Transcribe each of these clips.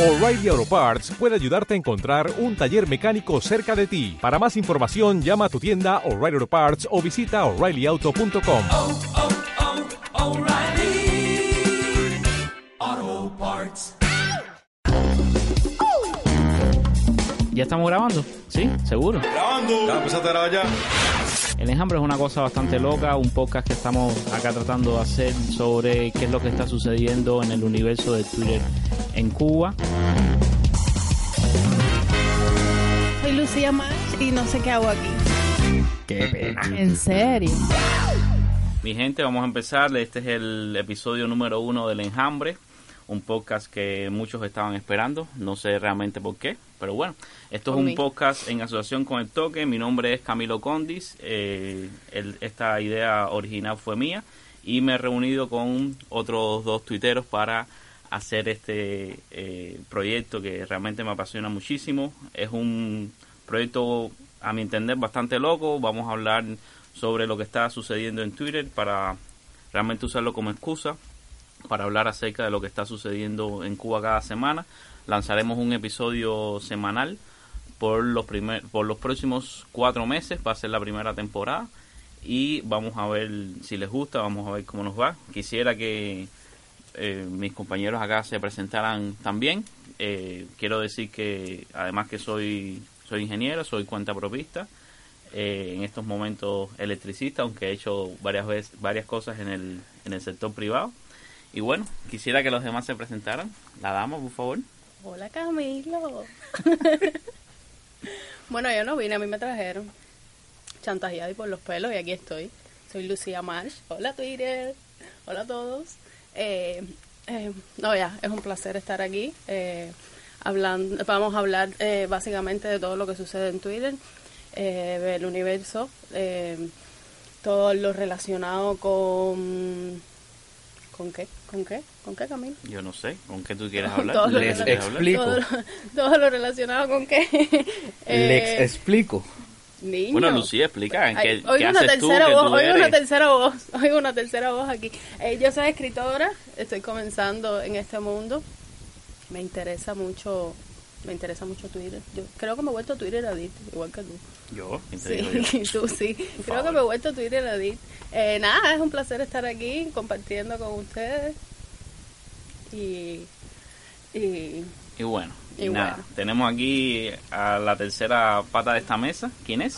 O'Reilly Auto Parts puede ayudarte a encontrar un taller mecánico cerca de ti. Para más información, llama a tu tienda O'Reilly Auto Parts o visita oreillyauto.com. oh, oh, Parts. ¿Ya estamos grabando? ¿Sí? ¿Seguro? Grabando. Ya empezaste a grabar ya. El enjambre es una cosa bastante loca, un podcast que estamos acá tratando de hacer sobre qué es lo que está sucediendo en el universo de Twitter en Cuba. Soy Lucía March y no sé qué hago aquí. Qué pena. En serio. Mi gente, vamos a empezar. Este es el episodio número uno del Enjambre, un podcast que muchos estaban esperando. No sé realmente por qué, pero bueno. Esto es un mí. podcast en asociación con El Toque. Mi nombre es Camilo Condis. Eh, el- esta idea original fue mía y me he reunido con otros dos tuiteros para hacer este eh, proyecto que realmente me apasiona muchísimo. Es un proyecto, a mi entender, bastante loco. Vamos a hablar sobre lo que está sucediendo en Twitter para realmente usarlo como excusa para hablar acerca de lo que está sucediendo en Cuba cada semana. Lanzaremos un episodio semanal por los primer, por los próximos cuatro meses, va a ser la primera temporada y vamos a ver si les gusta, vamos a ver cómo nos va. Quisiera que eh, mis compañeros acá se presentaran también. Eh, quiero decir que además que soy soy ingeniero, soy cuentapropista, eh, en estos momentos electricista, aunque he hecho varias veces varias cosas en el, en el sector privado. Y bueno, quisiera que los demás se presentaran. La dama, por favor. Hola Camilo. bueno, yo no vine, a mí me trajeron chantajeada y por los pelos y aquí estoy. Soy Lucía Marsh. Hola Twitter. Hola a todos. Eh, eh, no, ya, es un placer estar aquí. Eh, hablando, vamos a hablar eh, básicamente de todo lo que sucede en Twitter, eh, del universo, eh, todo lo relacionado con... ¿Con qué? ¿Con qué? ¿Con qué, Camilo? Yo no sé, ¿con qué tú quieres hablar? Todo lo ¿De qué que- tú quieres hablar? explico. Todo lo, todo lo relacionado con qué. Les Eh, explico. niño. Bueno, Lucía, explica, ¿en qué, oigo qué una haces tercera voz, oigo una tercera voz, oigo una tercera voz aquí. Eh, yo soy escritora, estoy comenzando en este mundo. Me interesa mucho, me interesa mucho Twitter. Yo creo que me he vuelto Twitter addict, igual que tú. Yo. Sí, tú sí. Creo favor. que me he vuelto Twitter addict. Eh, nada, es un placer estar aquí compartiendo con ustedes. Y, y Y bueno, y, nada, bueno. tenemos aquí a la tercera pata de esta mesa. ¿Quién es?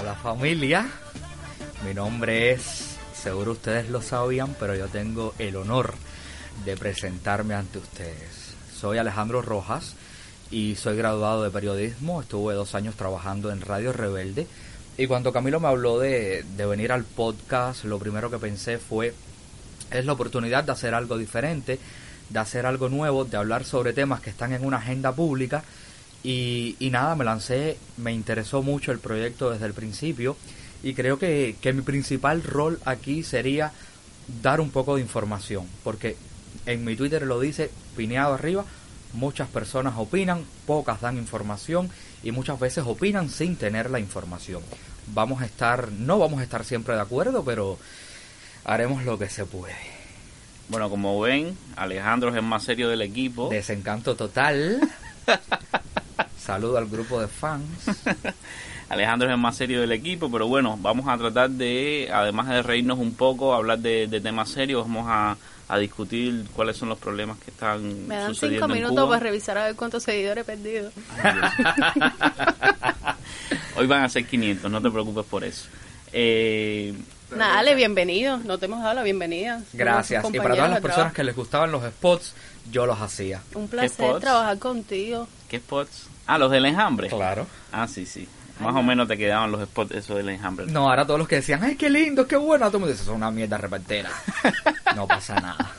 Hola familia, mi nombre es, seguro ustedes lo sabían, pero yo tengo el honor de presentarme ante ustedes. Soy Alejandro Rojas y soy graduado de periodismo, estuve dos años trabajando en Radio Rebelde. Y cuando Camilo me habló de, de venir al podcast, lo primero que pensé fue, es la oportunidad de hacer algo diferente, de hacer algo nuevo, de hablar sobre temas que están en una agenda pública. Y, y nada, me lancé, me interesó mucho el proyecto desde el principio y creo que, que mi principal rol aquí sería dar un poco de información, porque en mi Twitter lo dice pineado arriba, muchas personas opinan, pocas dan información y muchas veces opinan sin tener la información. Vamos a estar, no vamos a estar siempre de acuerdo, pero haremos lo que se puede. Bueno, como ven, Alejandro es el más serio del equipo. Desencanto total. Saludo al grupo de fans. Alejandro es el más serio del equipo, pero bueno, vamos a tratar de, además de reírnos un poco, hablar de, de temas serios, vamos a, a discutir cuáles son los problemas que están me dan sucediendo cinco en minutos Cuba. para revisar a ver cuántos seguidores he perdido. Hoy van a ser 500, no te preocupes por eso. Eh, Nada, dale, bienvenido. No te hemos dado la bienvenida. Gracias. Y para todas las personas que les gustaban los spots, yo los hacía. Un placer trabajar contigo. ¿Qué spots? Ah, los del enjambre. Claro. Ah, sí, sí. Más o menos te quedaban los spots esos del enjambre. No, ahora todos los que decían, ay, qué lindo, qué bueno, todo el mundo dice, eso es una mierda repartera. no pasa nada.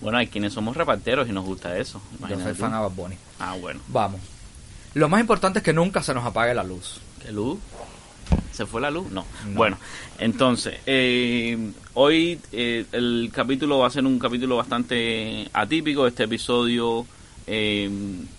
Bueno, hay quienes somos reparteros y nos gusta eso. Yo soy tú. fan a Bad Bunny. Ah, bueno. Vamos. Lo más importante es que nunca se nos apague la luz. ¿Qué luz? ¿Se fue la luz? No. No. Bueno, entonces, eh, hoy eh, el capítulo va a ser un capítulo bastante atípico. Este episodio eh,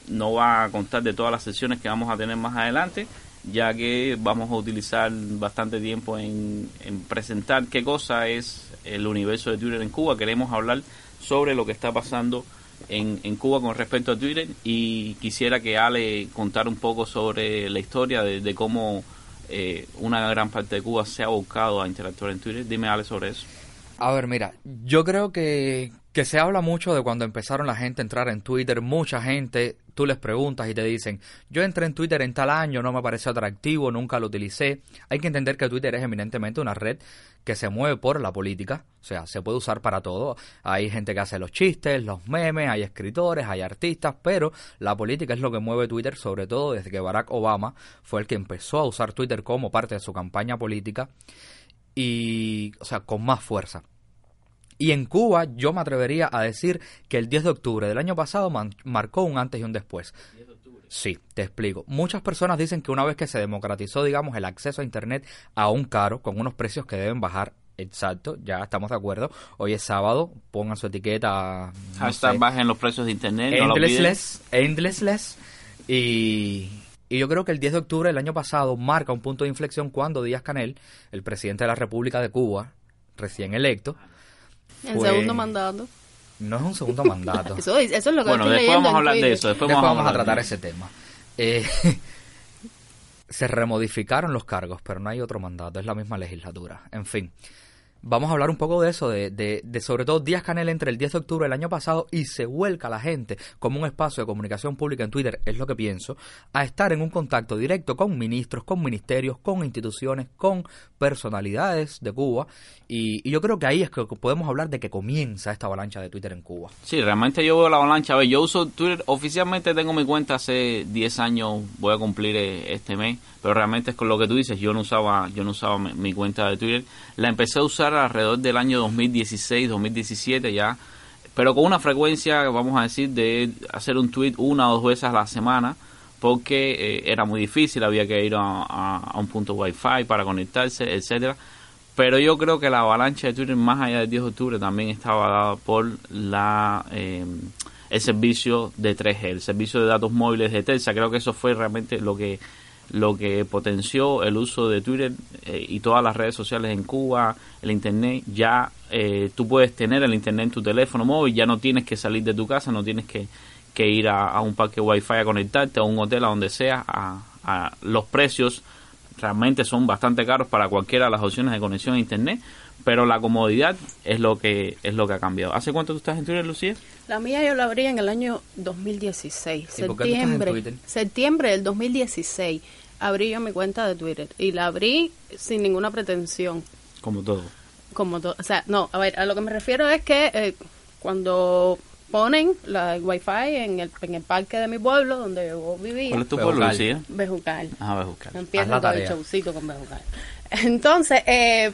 no va a contar de todas las sesiones que vamos a tener más adelante, ya que vamos a utilizar bastante tiempo en, en presentar qué cosa es el universo de Twitter en Cuba. Queremos hablar sobre lo que está pasando en, en Cuba con respecto a Twitter y quisiera que Ale contara un poco sobre la historia de, cómo eh, una gran parte de Cuba se ha buscado a interactuar en Twitter. Dime, Ale, sobre eso. A ver, mira, yo creo que, que se habla mucho de cuando empezaron la gente a entrar en Twitter. Mucha gente, tú les preguntas y te dicen, yo entré en Twitter en tal año, no me pareció atractivo, nunca lo utilicé. Hay que entender que Twitter es eminentemente una red que se mueve por la política, o sea, se puede usar para todo. Hay gente que hace los chistes, los memes, hay escritores, hay artistas, pero la política es lo que mueve Twitter, sobre todo desde que Barack Obama fue el que empezó a usar Twitter como parte de su campaña política y, o sea, con más fuerza. Y en Cuba yo me atrevería a decir que el 10 de octubre del año pasado man- marcó un antes y un después. Sí, te explico. Muchas personas dicen que una vez que se democratizó, digamos, el acceso a Internet a un caro, con unos precios que deben bajar, exacto, ya estamos de acuerdo. Hoy es sábado, pongan su etiqueta. no Hashtag sé, bajen los precios de internet. no. Endlessless, Endlessless. Y, y yo creo que el 10 de octubre del año pasado marca un punto de inflexión cuando Díaz Canel, el presidente de la República de Cuba, recién electo, El Fue- segundo mandato. no es un segundo mandato. Eso, eso es lo que Bueno, estoy después vamos a hablar de eso. Después, Después vamos a tratar ese tema. Eh, se remodificaron los cargos, pero no hay otro mandato, es la misma legislatura. En fin, vamos a hablar un poco de eso, de, de, de sobre todo Díaz Canel entre el 10 de octubre del año pasado y se vuelca la gente como un espacio de comunicación pública en Twitter, es lo que pienso, a estar en un contacto directo con ministros, con ministerios, con instituciones, con personalidades de Cuba. Y, y yo creo que ahí es que podemos hablar de que comienza esta avalancha de Twitter en Cuba. Sí, realmente yo veo la avalancha. A ver, yo uso Twitter, oficialmente tengo mi cuenta hace 10 años, voy a cumplir eh, este mes, pero realmente es con lo que tú dices, yo no usaba yo no usaba mi, cuenta de Twitter. La empecé a usar alrededor del año 2016, 2017 ya, pero con una frecuencia, vamos a decir, de hacer un tweet una o dos veces a la semana, porque eh, era muy difícil, había que ir a un punto wifi para conectarse, etcétera. Pero yo creo que la avalancha de Twitter, más allá del 10 de octubre, también estaba dada por la eh, el servicio de 3G, el servicio de datos móviles de Telsa. Creo que eso fue realmente lo que lo que potenció el uso de Twitter eh, y todas las redes sociales en Cuba, el Internet. Ya eh, tú puedes tener el Internet en tu teléfono móvil, ya no tienes que salir de tu casa, no tienes que, que ir a, a un parque Wi-Fi a conectarte, a un hotel, a donde sea. A, a los precios realmente son bastante caros para cualquiera de las opciones de conexión a Internet, pero la comodidad es lo que es lo que ha cambiado. ¿Hace cuánto tú estás en Twitter, Lucía? La mía yo la abrí en el año 2016, ¿Y por qué tú estás en septiembre. Septiembre del 2016 abrí yo mi cuenta de Twitter y la abrí sin ninguna pretensión. Como todo. como to- o sea, no, a ver, a lo que me refiero es que eh, cuando ponen la wifi en el, en el parque de mi pueblo donde yo vivía, ¿Cuál es tu Bejucal. pueblo, Lucía? Bejucal. Ah, Bejucal. Empiezo con el showcito con Bejucal. Entonces, eh,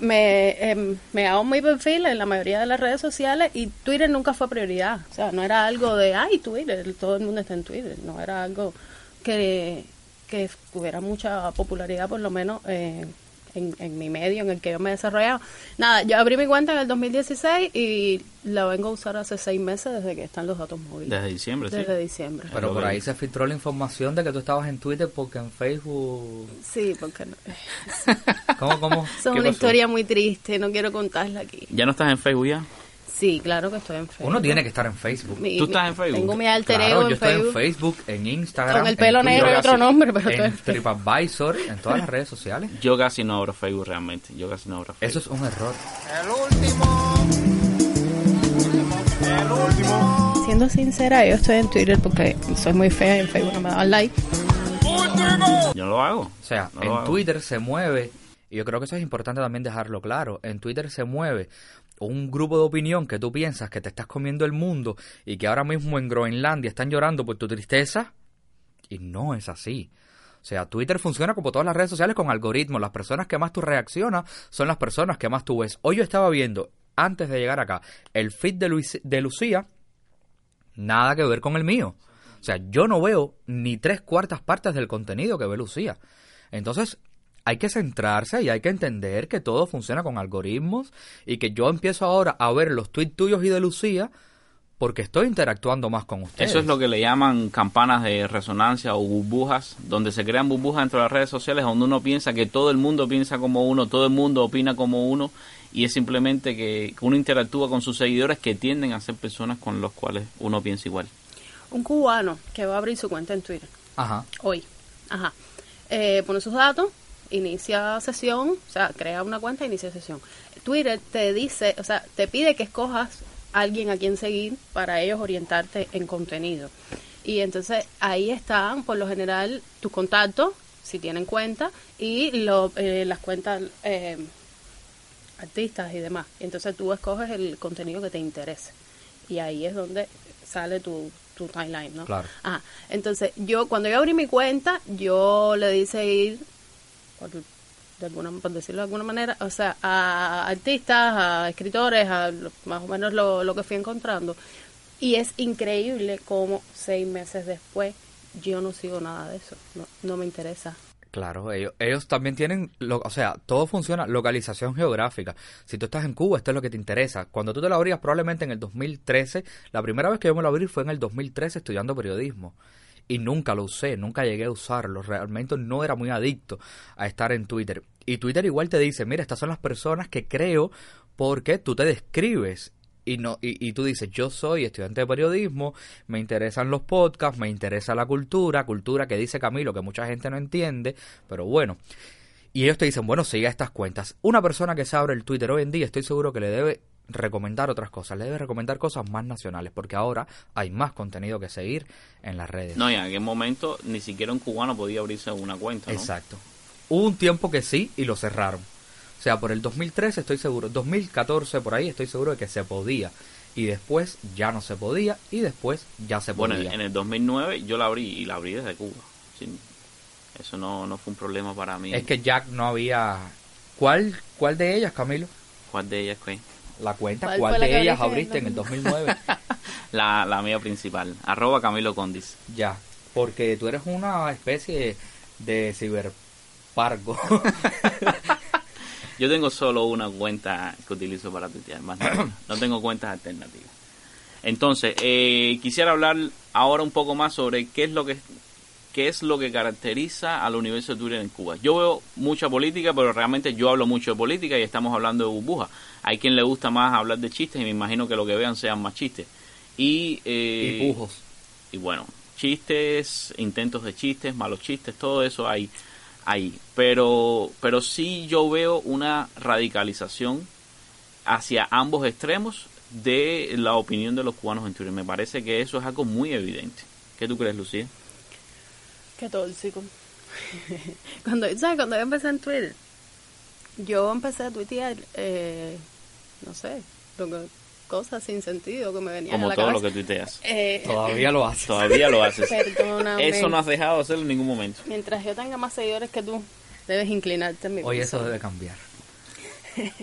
me, eh, me hago mi perfil en la mayoría de las redes sociales y Twitter nunca fue prioridad. O sea, no era algo de, ay, Twitter, todo el mundo está en Twitter. No era algo que, que tuviera mucha popularidad, por lo menos eh, en, en mi medio en el que yo me he desarrollado. Nada, yo abrí mi cuenta en el 2016 y la vengo a usar hace seis meses desde que están los datos móviles. Desde diciembre, sí. Desde diciembre. Pero por ahí se filtró la información de que tú estabas en Twitter porque en Facebook... Sí, porque no. ¿Cómo, cómo? Es ¿Qué una pasó? historia muy triste, no quiero contarla aquí. ¿Ya no estás en Facebook ya? Sí, claro que estoy en Facebook. Uno tiene que estar en Facebook. Mi- ¿Tú estás en Facebook? Tengo mi alter Claro, ego yo en estoy Facebook. en Facebook, en Instagram, Con el en pelo negro y otro nombre, pero estoy en en Facebook. TripAdvisor, en todas las redes sociales. Yo casi no abro Facebook realmente. Yo casi no abro Facebook. Eso es un error. Siendo sincera, yo estoy en Twitter porque soy muy fea y en Facebook no me daban like. Yo no lo hago. O sea, No en. Twitter se mueve, y yo creo que eso es importante también dejarlo claro, en Twitter se mueve un grupo de opinión que tú piensas que te estás comiendo el mundo y que ahora mismo en Groenlandia están llorando por tu tristeza, y no es así. O sea, Twitter funciona como todas las redes sociales con algoritmos. Las personas que más tú reaccionas son las personas que más tú ves. Hoy yo estaba viendo, antes de llegar acá, el feed de, Luis- de Lucía, nada que ver con el mío. O sea, yo no veo ni tres cuartas partes del contenido que ve Lucía. Entonces, hay que centrarse y hay que entender que todo funciona con algoritmos y que yo empiezo ahora a ver los tweets tuyos y de Lucía porque estoy interactuando más con ustedes. Eso es lo que le llaman campanas de resonancia o burbujas, donde se crean burbujas dentro de las redes sociales, donde uno piensa que todo el mundo piensa como uno, todo el mundo opina como uno, y es simplemente que uno interactúa con sus seguidores que tienden a ser personas con los cuales uno piensa igual. Un cubano que va a abrir su cuenta en Twitter Ajá. hoy, ajá, eh, pone sus datos, inicia sesión, o sea, crea una cuenta, inicia sesión. Twitter te dice, o sea, te pide que escojas a alguien a quien seguir para ellos orientarte en contenido. Y entonces ahí están, por lo general, tus contactos, si tienen cuenta, y lo, eh, las cuentas eh, artistas y demás. Entonces tú escoges el contenido que te interese. Y ahí es donde sale tu, tu timeline, ¿no? Claro. Ajá. Entonces, yo, cuando yo abrí mi cuenta, yo le di seguir, por, de alguna, por decirlo de alguna manera, o sea, a artistas, a escritores, a más o menos lo, lo que fui encontrando. Y es increíble cómo seis meses después yo no sigo nada de eso. No, no me interesa. Claro, ellos, ellos también tienen, lo, o sea, todo funciona, localización geográfica. Si tú estás en Cuba, esto es lo que te interesa. Cuando tú te lo abrías probablemente en el 2013, la primera vez que yo me lo abrí fue en el 2013 estudiando periodismo. Y nunca lo usé, nunca llegué a usarlo. Realmente no era muy adicto a estar en Twitter. Y Twitter igual te dice, mira, estas son las personas que creo porque tú te describes y no y, y tú dices yo soy estudiante de periodismo me interesan los podcasts me interesa la cultura cultura que dice Camilo que mucha gente no entiende pero bueno y ellos te dicen bueno siga estas cuentas una persona que se abre el Twitter hoy en día estoy seguro que le debe recomendar otras cosas le debe recomendar cosas más nacionales porque ahora hay más contenido que seguir en las redes No, y en aquel momento ni siquiera un cubano podía abrirse una cuenta, ¿no? Exacto. Hubo un tiempo que sí y lo cerraron. O sea, por el 2013 estoy seguro, 2014 por ahí estoy seguro de que se podía. Y después ya no se podía y después ya se Bueno, podía. en el 2009 yo la abrí y la abrí desde Cuba. Sí, eso no, no fue un problema para mí. Es que Jack no había... ¿Cuál, ¿Cuál de ellas, Camilo? ¿Cuál de ellas fue? La cuenta, ¿Cuál ¿cuál, fue la de ellas abriste en el 2009? La, la mía principal, arroba Camilo Condis. ya, porque tú eres una especie de ciberpargo. Yo tengo solo una cuenta que utilizo para tuitear, más nada. No tengo cuentas alternativas. Entonces, eh, quisiera hablar ahora un poco más sobre qué es lo que qué es lo que caracteriza al universo de Twitter en Cuba. Yo veo mucha política, pero realmente yo hablo mucho de política y estamos hablando de burbuja. Hay quien le gusta más hablar de chistes y me imagino que lo que vean sean más chistes. Y, eh, y pujos. y bueno, chistes, intentos de chistes, malos chistes, todo eso hay ahí. Pero, pero sí yo veo una radicalización hacia ambos extremos de la opinión de los cubanos en Twitter. Me parece que eso es algo muy evidente. ¿Qué tú crees, Lucía? Qué tóxico. cuando, ¿sabes? Cuando yo empecé en Twitter, yo empecé a tuitear, eh, no sé, lo cosas sin sentido que me venían a Como la todo lo cabeza. que tuiteas. Eh, Todavía lo haces. Todavía lo haces. Perdóname. Eso no has dejado de hacerlo en ningún momento. Mientras yo tenga más seguidores que tú, debes inclinarte en mi Oye, piso. eso debe cambiar.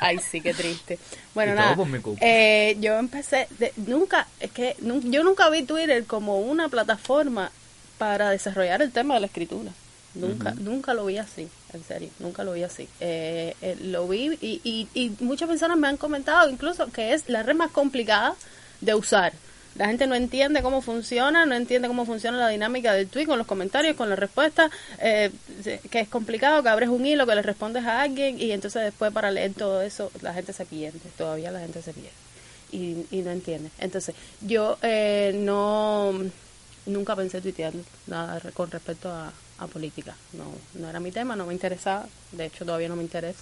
Ay, sí, qué triste. Bueno, Y todo nada. por mi culpa. eh, yo empecé, de- nunca, es que yo nunca vi Twitter como una plataforma para desarrollar el tema de la escritura. Nunca, nunca lo vi así, en serio, nunca lo vi así. Eh, eh, lo vi y, y, y muchas personas me han comentado incluso que es la red más complicada de usar. La gente no entiende cómo funciona, no entiende cómo funciona la dinámica del tweet con los comentarios, con las respuestas, eh, que es complicado, que abres un hilo, que le respondes a alguien y entonces después para leer todo eso la gente se pierde, todavía la gente se pierde y, y no entiende. Entonces yo eh, no, nunca pensé tuitear nada con respecto a, política, no, no era mi tema, no me interesaba, de hecho todavía no me interesa.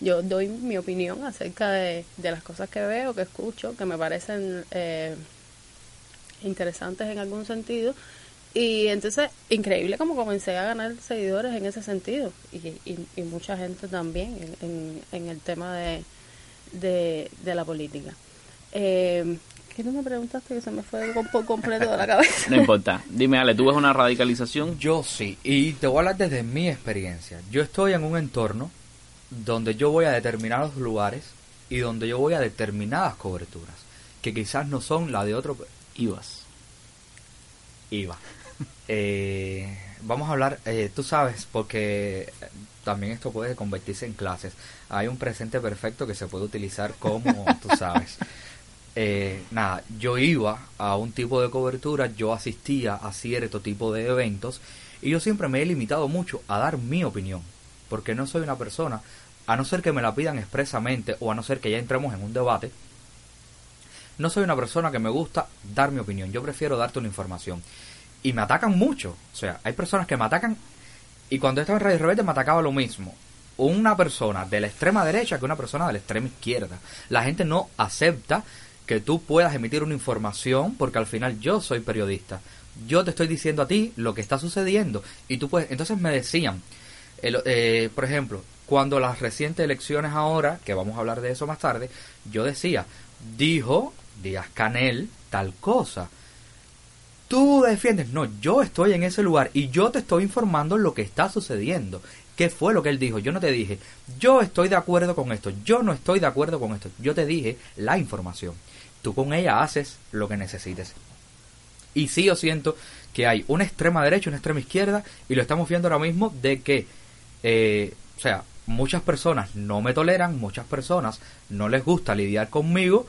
Yo doy mi opinión acerca de, de las cosas que veo, que escucho, que me parecen... Eh, interesantes en algún sentido. Y entonces, increíble como comencé a ganar seguidores en ese sentido. Y, y, y mucha gente también en, en, en el tema de, de, de la política. Eh, ¿Qué tú me preguntaste que se me fue completo de la cabeza? No importa. Dime, Ale, ¿tú ves una radicalización? Yo sí, y te voy a hablar desde mi experiencia. Yo estoy en un entorno donde yo voy a determinados lugares y donde yo voy a determinadas coberturas, que quizás no son la de otro... Ibas. Iba. Eh, vamos a hablar, eh, tú sabes, porque también esto puede convertirse en clases. Hay un presente perfecto que se puede utilizar como, tú sabes. Eh, nada, yo iba a un tipo de cobertura, yo asistía a cierto tipo de eventos y yo siempre me he limitado mucho a dar mi opinión, porque no soy una persona a no ser que me la pidan expresamente o a no ser que ya entremos en un debate, no soy una persona que me gusta dar mi opinión. Yo prefiero darte una información. Y me atacan mucho. O sea, hay personas que me atacan. Y cuando estaba en Radio Rebelde me atacaba lo mismo. Una persona de la extrema derecha que una persona de la extrema izquierda. La gente no acepta que tú puedas emitir una información porque al final yo soy periodista. Yo te estoy diciendo a ti lo que está sucediendo. Y tú puedes. Entonces me decían, eh, por ejemplo, cuando las recientes elecciones ahora, que vamos a hablar de eso más tarde, yo decía, dijo Díaz Canel tal cosa. Tú defiendes, no, yo estoy en ese lugar y yo te estoy informando lo que está sucediendo. ¿Qué fue lo que él dijo? Yo no te dije, yo estoy de acuerdo con esto, yo no estoy de acuerdo con esto. Yo te dije la información. Tú con ella haces lo que necesites. Y sí, yo siento que hay una extrema derecha, una extrema izquierda, y lo estamos viendo ahora mismo de que, eh, o sea, muchas personas no me toleran, muchas personas no les gusta lidiar conmigo,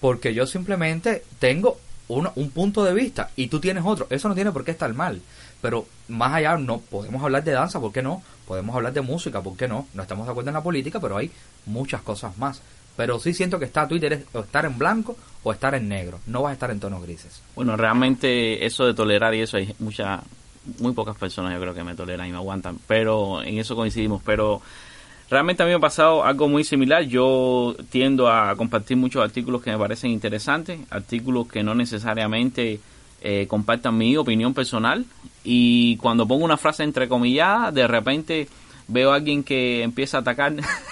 porque yo simplemente tengo uno- un punto de vista y tú tienes otro. Eso no tiene por qué estar mal. Pero más allá, no podemos hablar de danza, ¿por qué no? Podemos hablar de música, ¿por qué no? No estamos de acuerdo en la política, pero hay muchas cosas más. Pero sí siento que está Twitter es o estar en blanco o estar en negro. No vas a estar en tonos grises. Bueno, realmente eso de tolerar y eso hay muchas, muy pocas personas yo creo que me toleran y me aguantan, pero en eso coincidimos. Pero realmente a mí me ha pasado algo muy similar. Yo tiendo a compartir muchos artículos que me parecen interesantes, artículos que no necesariamente eh, compartan mi opinión personal y cuando pongo una frase entrecomillada, de repente veo a alguien que empieza a atacar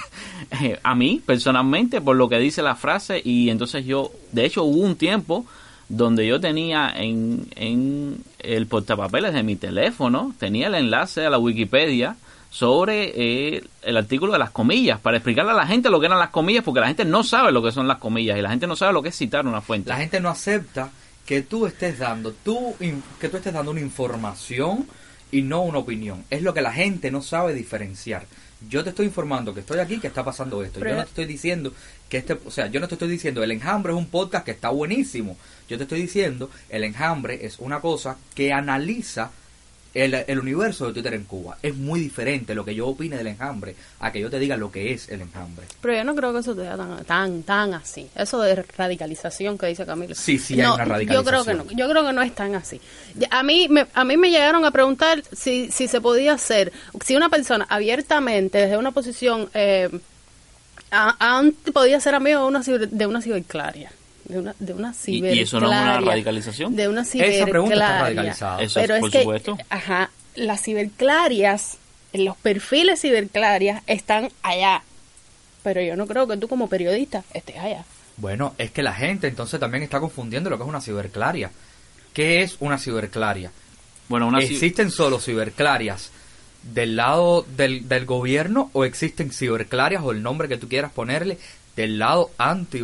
eh, a mí personalmente por lo que dice la frase y entonces yo, de hecho hubo un tiempo donde yo tenía en, en el portapapeles de mi teléfono, tenía el enlace a la Wikipedia sobre eh, el artículo de las comillas, para explicarle a la gente lo que eran las comillas, porque la gente no sabe lo que son las comillas y la gente no sabe lo que es citar una fuente. La gente no acepta que tú estés dando, tú, que tú estés dando una información y no una opinión. Es lo que la gente no sabe diferenciar. Yo te estoy informando que estoy aquí, que está pasando esto. Pero- yo no te estoy diciendo que este, o sea, yo no te estoy diciendo el enjambre es un podcast que está buenísimo. Yo te estoy diciendo el enjambre es una cosa que analiza el, el universo de Twitter en Cuba. Es muy diferente lo que yo opine del enjambre a que yo te diga lo que es el enjambre. Pero yo no creo que eso sea tan, tan, tan así. Eso de radicalización que dice Camilo. Sí, sí hay No, una Yo creo que radicalización. no. Yo creo que no es tan así. A mí me, a mí me llegaron a preguntar si, si se podía hacer, si una persona abiertamente, desde una posición, eh, a- a- podía ser amigo de una, ciber- de una ciberclaria. De una, de una ¿Y- y eso no es una ciberclaria, radicalización? De una Esa pregunta está ciberclaria. radicalizada. Eso Pero es, que, supuesto. ajá, las ciberclarias, los perfiles ciberclarias están allá. Pero yo no creo que tú como periodista estés allá. Bueno, es que la gente entonces también está confundiendo lo que es una ciberclaria. ¿Qué es una ciberclaria? Bueno, una ci- ¿Existen solo ciberclarias del lado del, del gobierno o existen ciberclarias o el nombre que tú quieras ponerle del lado anti,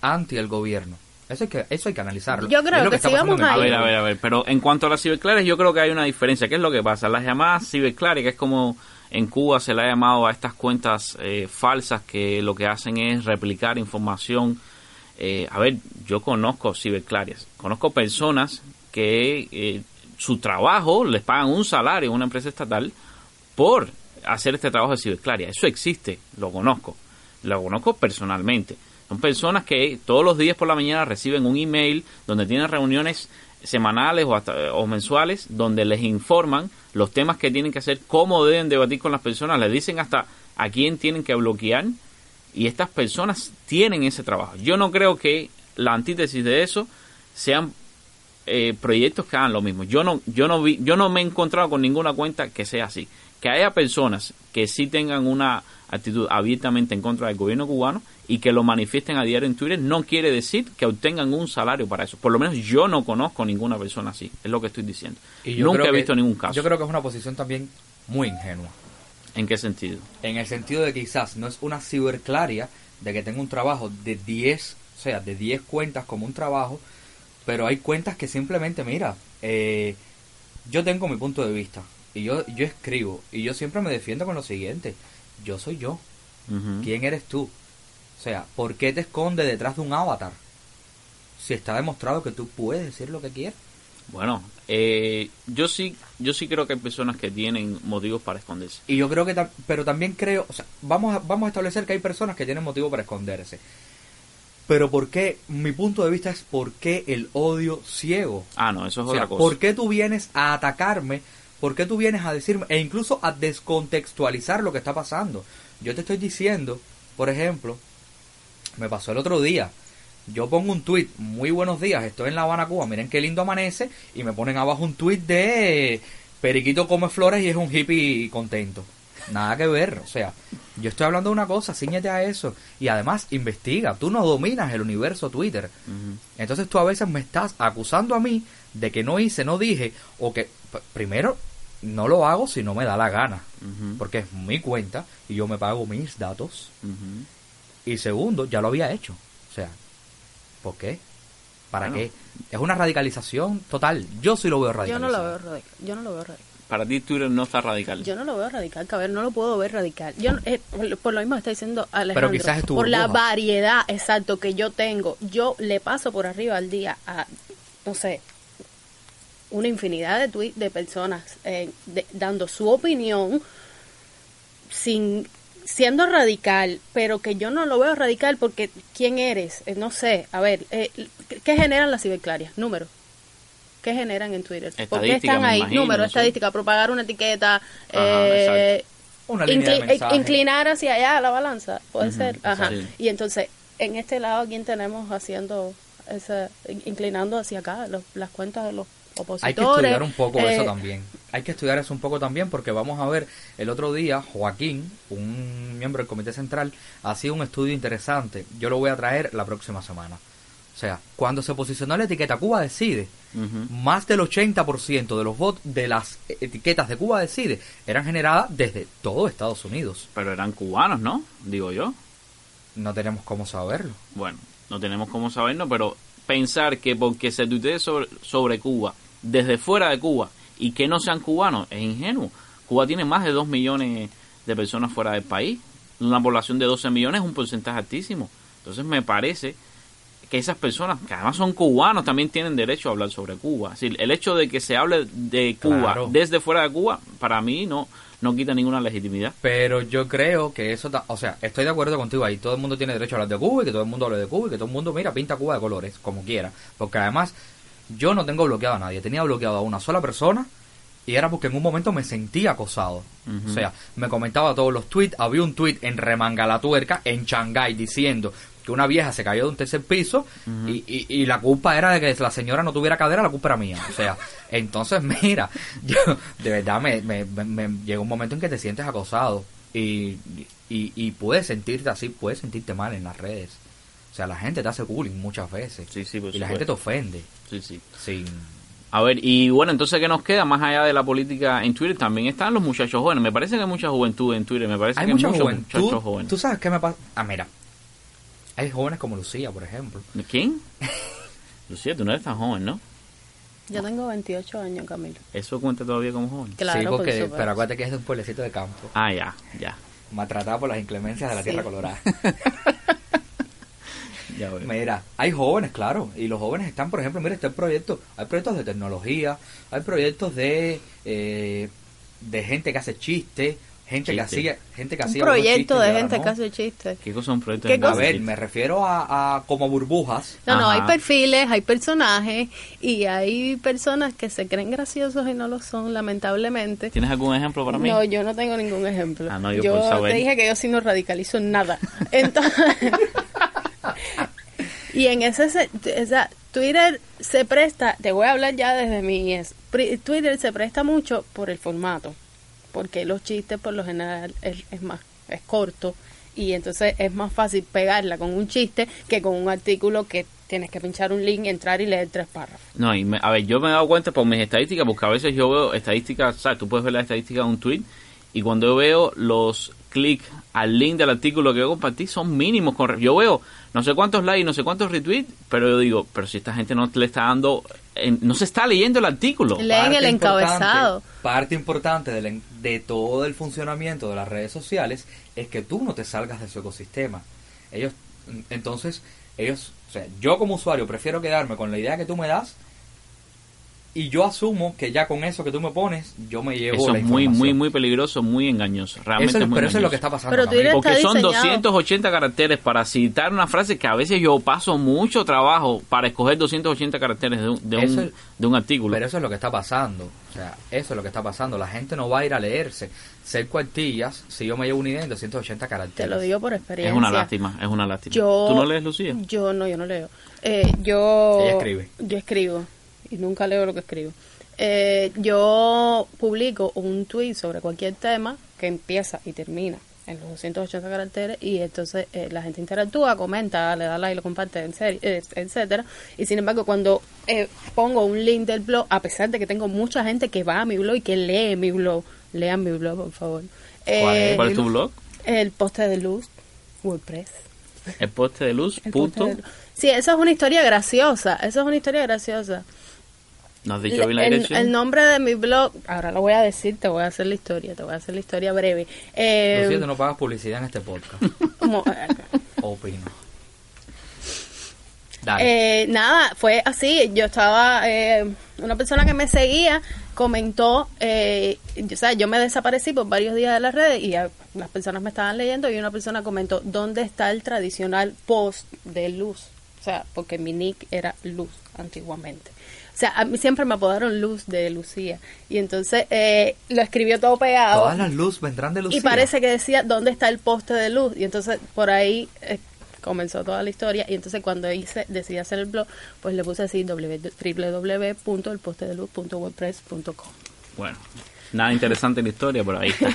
anti el gobierno? Eso hay que, eso hay que analizarlo. Yo creo que está si pasando vamos en el a ver, a ver, a ver. Pero en cuanto a las ciberclarias, yo creo que hay una diferencia. ¿Qué es lo que pasa? Las llamadas ciberclarias, que es como en Cuba se le ha llamado a estas cuentas eh, falsas que lo que hacen es replicar información. Eh, a ver, yo conozco ciberclarias. Conozco personas que eh, su trabajo les pagan un salario a una empresa estatal por hacer este trabajo de ciberclaria. Eso existe, lo conozco. Lo conozco personalmente. Son personas que todos los días por la mañana reciben un email donde tienen reuniones semanales o, hasta, o mensuales donde les informan los temas que tienen que hacer, cómo deben debatir con las personas, les dicen hasta a quién tienen que bloquear y estas personas tienen ese trabajo. Yo no creo que la antítesis de eso sean eh, proyectos que hagan lo mismo. Yo no, yo no vi, yo no me he encontrado con ninguna cuenta que sea así. Que haya personas que sí tengan una actitud abiertamente en contra del gobierno cubano y que lo manifiesten a diario en Twitter no quiere decir que obtengan un salario para eso. Por lo menos yo no conozco ninguna persona así. Es lo que estoy diciendo. Y yo Nunca he que- visto ningún caso. Yo creo que es una posición también muy ingenua. ¿En qué sentido? En el sentido de que quizás no es una ciberclaria de que tengo un trabajo de 10, o sea, de 10 cuentas como un trabajo, pero hay cuentas que simplemente, mira, eh, yo tengo mi punto de vista y yo, yo escribo y yo siempre me defiendo con lo siguiente, yo soy yo. ¿quién eres tú? O sea, ¿por qué te escondes detrás de un avatar? Si está demostrado que tú puedes decir lo que quieres. Bueno, eh, yo sí yo sí creo que hay personas que tienen motivos para esconderse. Y yo creo que, ta- pero también creo, o sea, vamos a, vamos a establecer que hay personas que tienen motivo para esconderse. Pero ¿por qué? Mi punto de vista es ¿por qué el odio ciego? Ah, no, eso es O sea, otra cosa. ¿por qué tú vienes a atacarme? ¿Por qué tú vienes a decirme e incluso a descontextualizar lo que está pasando? Yo te estoy diciendo, por ejemplo, me pasó el otro día. Yo pongo un tweet, muy buenos días, estoy en La Habana, Cuba, miren qué lindo amanece, y me ponen abajo un tweet de Periquito come flores y es un hippie contento. Nada que ver, o sea, yo estoy hablando de una cosa, ciñete a eso, y además investiga, tú no dominas el universo Twitter. Entonces tú a veces me estás acusando a mí de que no hice, no dije, o que primero no lo hago si no me da la gana, porque es mi cuenta y yo me pago mis datos. Y segundo, ya lo había hecho. O sea, ¿por qué? ¿Para Bueno. qué? Es una radicalización total. Yo sí lo veo Yo radical. no lo veo radical. Yo no lo veo radical. Para ti Twitter no está radical. Yo no lo veo radical, ver, no lo puedo ver radical. Yo, no- eh, por, por lo mismo que está diciendo Alejandro. quizás es tu Por la variedad, exacto, que yo tengo. Yo le paso por arriba al día a, no sé, una infinidad de tweets de personas eh, de- dando su opinión sin siendo radical, pero que yo no lo veo radical porque ¿quién eres? Eh, no sé, a ver, eh, ¿qué- ¿qué generan las ciberclarias? Números. ¿Qué generan en Twitter? ¿Por qué Estadística, están ahí? imagino, Números, no sé. estadística, propagar una etiqueta, Ajá, eh, Una línea de inclinar hacia allá la balanza, puede ser. Ajá. sí. Y entonces, en este lado, ¿quién tenemos haciendo ese, inclinando hacia acá los- las cuentas de los opositores? Hay que estudiar un poco Eh, eso también. Hay que estudiar eso un poco también porque vamos a ver el otro día Joaquín, un miembro del Comité Central, hacía un estudio interesante. Yo lo voy a traer la próxima semana. O sea, cuando se posicionó la etiqueta Cuba Decide, más del 80% de los votos de las etiquetas de Cuba Decide eran generadas desde todo Estados Unidos. Pero eran cubanos, ¿no? Digo yo. No tenemos cómo saberlo. Bueno, no tenemos cómo saberlo, pero pensar que porque se tuitee sobre, sobre Cuba, desde fuera de Cuba, y que no sean cubanos, es ingenuo. Cuba tiene más de 2 millones de personas fuera del país. Una población de 12 millones es un porcentaje altísimo. Entonces me parece que esas personas, que además son cubanos, también tienen derecho a hablar sobre Cuba. Es decir, el hecho de que se hable de Cuba Claro. desde fuera de Cuba, para mí no, no quita ninguna legitimidad. Pero yo creo que eso, ta- o sea, estoy de acuerdo contigo ahí. Todo el mundo tiene derecho a hablar de Cuba y que todo el mundo hable de Cuba y que todo el mundo, mira, pinta Cuba de colores, como quiera. Porque además, yo no tengo bloqueado a nadie. Tenía bloqueado a una sola persona y era porque en un momento me sentía acosado. O sea, me comentaba todos los tweets. Había un tweet en Remanga la Tuerca, en Shanghái, diciendo que una vieja se cayó de un tercer piso y, y- y la culpa era de que la señora no tuviera cadera, la culpa era mía. O sea, entonces, mira, yo de verdad me, me, me- me llega un momento en que te sientes acosado y, y, y puedes sentirte así, puedes sentirte mal en las redes. O sea, la gente te hace bullying muchas veces. Sí, sí, por y la gente te ofende. Sí, sí. Sin... A ver, y bueno, entonces, ¿qué nos queda? Más allá de la política en Twitter, también están los muchachos jóvenes. Me parece que hay mucha juventud en Twitter, me parece Hay que mucha muchos juventud. muchachos jóvenes. ¿Tú sabes qué me pasa? Ah, mira. Hay jóvenes como Lucía, por ejemplo. ¿Quién? Lucía, tú no eres tan joven, ¿no? Yo tengo 28 años, Camilo. Eso cuenta todavía como joven. Claro, sí, porque, pero acuérdate que es de un pueblecito de campo. Ah, ya, ya. Maltratada por las inclemencias de la Sí. tierra colorada. ya. Mira, hay jóvenes, claro, y los jóvenes están, por ejemplo, mira, este proyecto, hay proyectos de tecnología, hay proyectos de eh, de gente que hace chistes, gente que Chiste. hacía, gente que Un hacía proyecto chistes de gente no. que hace chistes. ¿Qué cosa un proyecto ¿Qué de A ver, me refiero a, a como burbujas. No, no, hay perfiles, hay personajes y hay personas que se creen graciosos y no lo son, lamentablemente. ¿Tienes algún ejemplo para mí? No, yo no tengo ningún ejemplo. Ah, no, yo por saber. te dije que yo sí no radicalizo en nada. Entonces, y en ese, se- o sea, Twitter se presta, te voy a hablar ya desde mi es, Twitter se presta mucho por el formato, porque los chistes por lo general es, es más, es corto y entonces es más fácil pegarla con un chiste que con un artículo que tienes que pinchar un link, entrar y leer tres párrafos. No, y me- a ver, yo me he dado cuenta por mis estadísticas, porque a veces yo veo estadísticas, ¿sabes? Tú puedes ver la estadística de un tweet y cuando yo veo los clics al link del artículo que yo compartí son mínimos. Con, re- yo veo no sé cuántos likes, no sé cuántos retweets, pero yo digo, pero si esta gente no le está dando, en- no se está leyendo el artículo. Le- Leen el importante- encabezado. Parte importante del en- de todo el funcionamiento de las redes sociales es que tú no te salgas de su ecosistema. Ellos, entonces, ellos, o sea, yo como usuario prefiero quedarme con la idea que tú me das y yo asumo que ya con eso que tú me pones, yo me llevo Eso la es muy, muy, muy peligroso, muy engañoso. Realmente Eso es- es muy pero eso es lo que está pasando. Pero Porque está son diseñado. 280 caracteres para citar una frase que a veces yo paso mucho trabajo para escoger 280 caracteres de un, de un, es- de un artículo. Pero eso es lo que está pasando. O sea, eso es lo que está pasando. La gente no va a ir a leerse. Ser cuartillas, si yo me llevo una idea en 280 caracteres. Te lo digo por es experiencia. una lástima, es una lástima. Yo, ¿Tú no lees, Lucía? Yo no, yo no leo. Eh, yo, Ella escribe. Yo escribo y nunca leo lo que escribo. Eh, yo publico un tweet sobre cualquier tema que empieza y termina en los 280 caracteres y entonces eh, la gente interactúa, comenta, le da like, lo comparte, eh, etcétera. Y sin embargo, cuando eh, pongo un link del blog, a pesar de que tengo mucha gente que va a mi blog y que lee mi blog, lean mi blog, por favor. ¿Cuál es? Eh, ¿Cuál es tu blog? El poste de luz, WordPress. El poste de luz, punto. de luz. Sí, eso es una historia graciosa. Eso es una historia graciosa. ¿No has dicho bien la el, dirección? el nombre de mi blog, ahora lo voy a decir, te voy a hacer la historia, te voy a hacer la historia breve. Eh, Lo siento, no pagas publicidad en este podcast. como- eh, Opino. Dale. Eh, nada, fue así. Yo estaba, eh, una persona que me seguía comentó, eh, o sea, yo me desaparecí por varios días de las redes y a- las personas me estaban leyendo y una persona comentó, ¿dónde está el tradicional post de luz? O sea, porque mi nick era luz antiguamente. O sea, a mí siempre me apodaron Luz de Lucía. Y entonces eh, lo escribió todo pegado. Todas las luz vendrán de Lucía. Y parece que decía, ¿dónde está el poste de luz? Y entonces por ahí eh, comenzó toda la historia. Y entonces cuando hice, decidí hacer el blog, pues le puse así www.elpostedeluz.wordpress.com. Bueno, nada interesante en la historia, pero ahí está.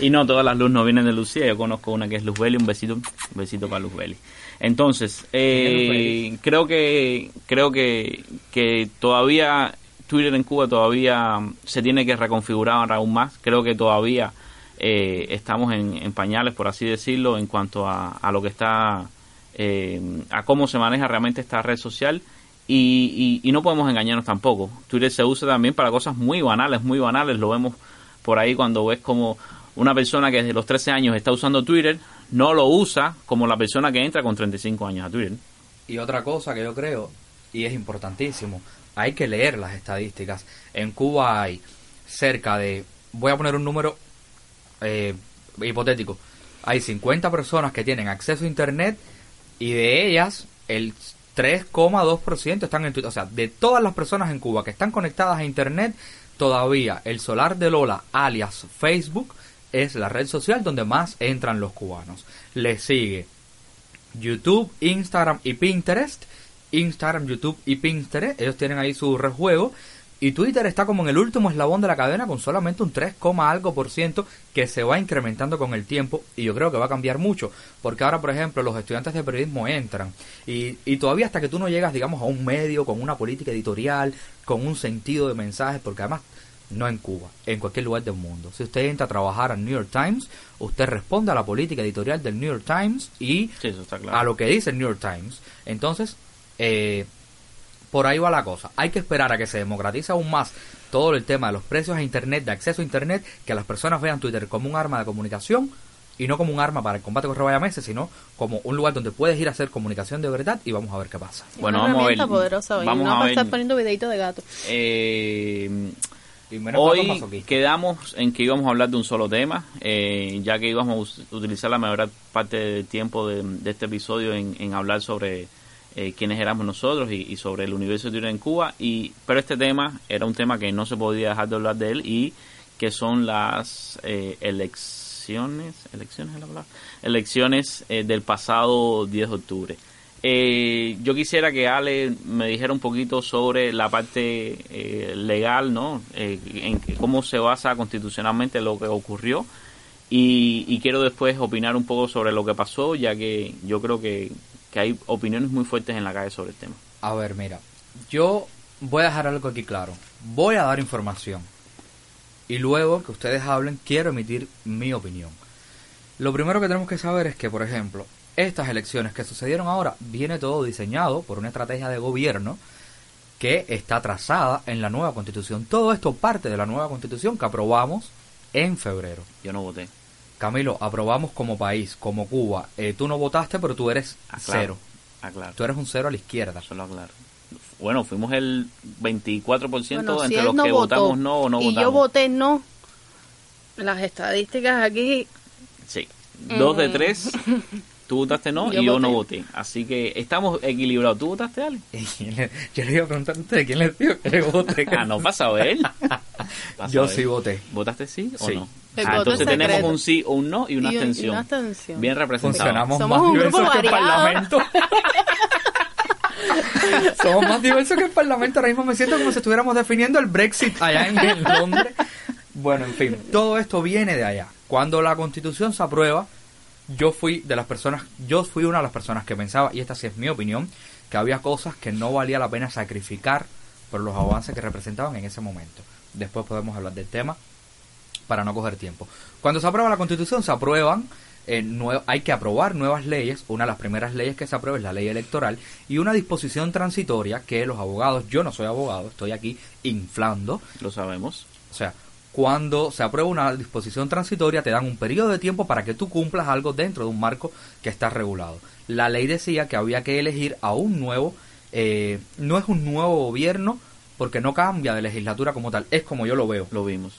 Y no, todas las luz no vienen de Lucía. Yo conozco una que es Luzbeli. Un besito, un besito para Luzbeli. Entonces, eh, creo que creo que, que todavía Twitter en Cuba todavía se tiene que reconfigurar aún más. Creo que todavía eh, estamos en, en pañales, por así decirlo, en cuanto a, a lo que está, eh, a cómo se maneja realmente esta red social. Y, y- y no podemos engañarnos tampoco. Twitter se usa también para cosas muy banales, muy banales. Lo vemos por ahí cuando ves como una persona que desde los 13 años está usando Twitter, no lo usa como la persona que entra con 35 años a Twitter. Y otra cosa que yo creo, y es importantísimo, hay que leer las estadísticas. En Cuba hay cerca de, voy a poner un número eh, hipotético, hay 50 personas que tienen acceso a Internet y de ellas el 3,2% están en Twitter. O sea, de todas las personas en Cuba que están conectadas a Internet, todavía el solar de Lola, alias Facebook, es la red social donde más entran los cubanos. Le sigue YouTube, Instagram y Pinterest. Instagram, YouTube y Pinterest, ellos tienen ahí su rejuego. Y Twitter está como en el último eslabón de la cadena con solamente un 3, algo por ciento que se va incrementando con el tiempo y yo creo que va a cambiar mucho porque ahora por ejemplo los estudiantes de periodismo entran y, y todavía hasta que tú no llegas digamos a un medio con una política editorial, con un sentido de mensajes porque además no en Cuba, en cualquier lugar del mundo. Si usted entra a trabajar al New York Times, usted responde a la política editorial del New York Times y Sí, claro. a lo que dice el New York Times. Entonces, eh, por ahí va la cosa. Hay que esperar a que se democratice aún más todo el tema de los precios a Internet, de acceso a Internet, que las personas vean Twitter como un arma de comunicación y no como un arma para el combate con meses, sino como un lugar donde puedes ir a hacer comunicación de verdad y vamos a ver qué pasa. Bueno, Una vamos a ver. poderosa hoy. Vamos no a ver. estar poniendo videitos de gato. Eh, Hoy quedamos en que íbamos a hablar de un solo tema, eh, ya que íbamos a utilizar la mayor parte del tiempo de, de este episodio en, en hablar sobre eh, quiénes éramos nosotros y, sobre el universo de en Cuba. Y, pero este tema era un tema que no se podía dejar de hablar de él y que son las eh, elecciones, elecciones es la palabra? elecciones eh, del pasado 10 de octubre. Eh, yo quisiera que Ale me dijera un poquito sobre la parte legal, ¿no? En cómo se basa constitucionalmente lo que ocurrió y, y quiero después opinar un poco sobre lo que pasó, ya que yo creo que, que hay opiniones muy fuertes en la calle sobre el tema. A ver, mira, yo voy a dejar algo aquí claro. Voy a dar información. Y luego que ustedes hablen, quiero emitir mi opinión. Lo primero que tenemos que saber es que, por ejemplo, estas elecciones que sucedieron ahora, viene todo diseñado por una estrategia de gobierno que está trazada en la nueva constitución. Todo esto parte de la nueva constitución que aprobamos en febrero. Yo no voté. Camilo, aprobamos como país, como Cuba. Eh, tú no votaste, pero tú eres Aclaro. cero. Aclaro. Tú eres un cero a la izquierda. Eso lo aclaro. Bueno, fuimos el 24% Bueno, entre los no que votó votamos no o no y votamos. yo voté no, las estadísticas aquí Sí, dos de Mm. tres. Tú votaste no Yo y yo no voté. voté. Así que estamos equilibrados. ¿Tú votaste, Ale? Yo le iba a preguntar a usted quién le dijo que le vote. Ah, no pasa a. Pasa Yo a sí voté. ¿Votaste sí o Sí. no? Ah, entonces es tenemos secreto. un sí o un no y una abstención. Bien representado. Funcionamos Somos más un grupo diversos que el. Parlamento. Somos más diversos que el Parlamento. Ahora mismo me siento como si estuviéramos definiendo el Brexit allá en Londres. Bueno, en fin, todo esto viene de allá. Cuando la Constitución se aprueba, yo fui de las personas, yo fui una de las personas que pensaba, y esta sí es mi opinión, que había cosas que no valía la pena sacrificar por los avances que representaban en ese momento. Después podemos hablar del tema para no coger tiempo. Cuando se aprueba la Constitución, se aprueban, eh, hay que aprobar nuevas leyes. Una de las primeras leyes que se aprueba es la ley electoral y una disposición transitoria que los abogados, yo no soy abogado, estoy aquí inflando, Lo sabemos. o sea, cuando se aprueba una disposición transitoria te dan un periodo de tiempo para que tú cumplas algo dentro de un marco que está regulado. La ley decía que había que elegir a un nuevo, eh, no es un nuevo gobierno porque no cambia de legislatura como tal, es como yo lo veo. Lo vimos.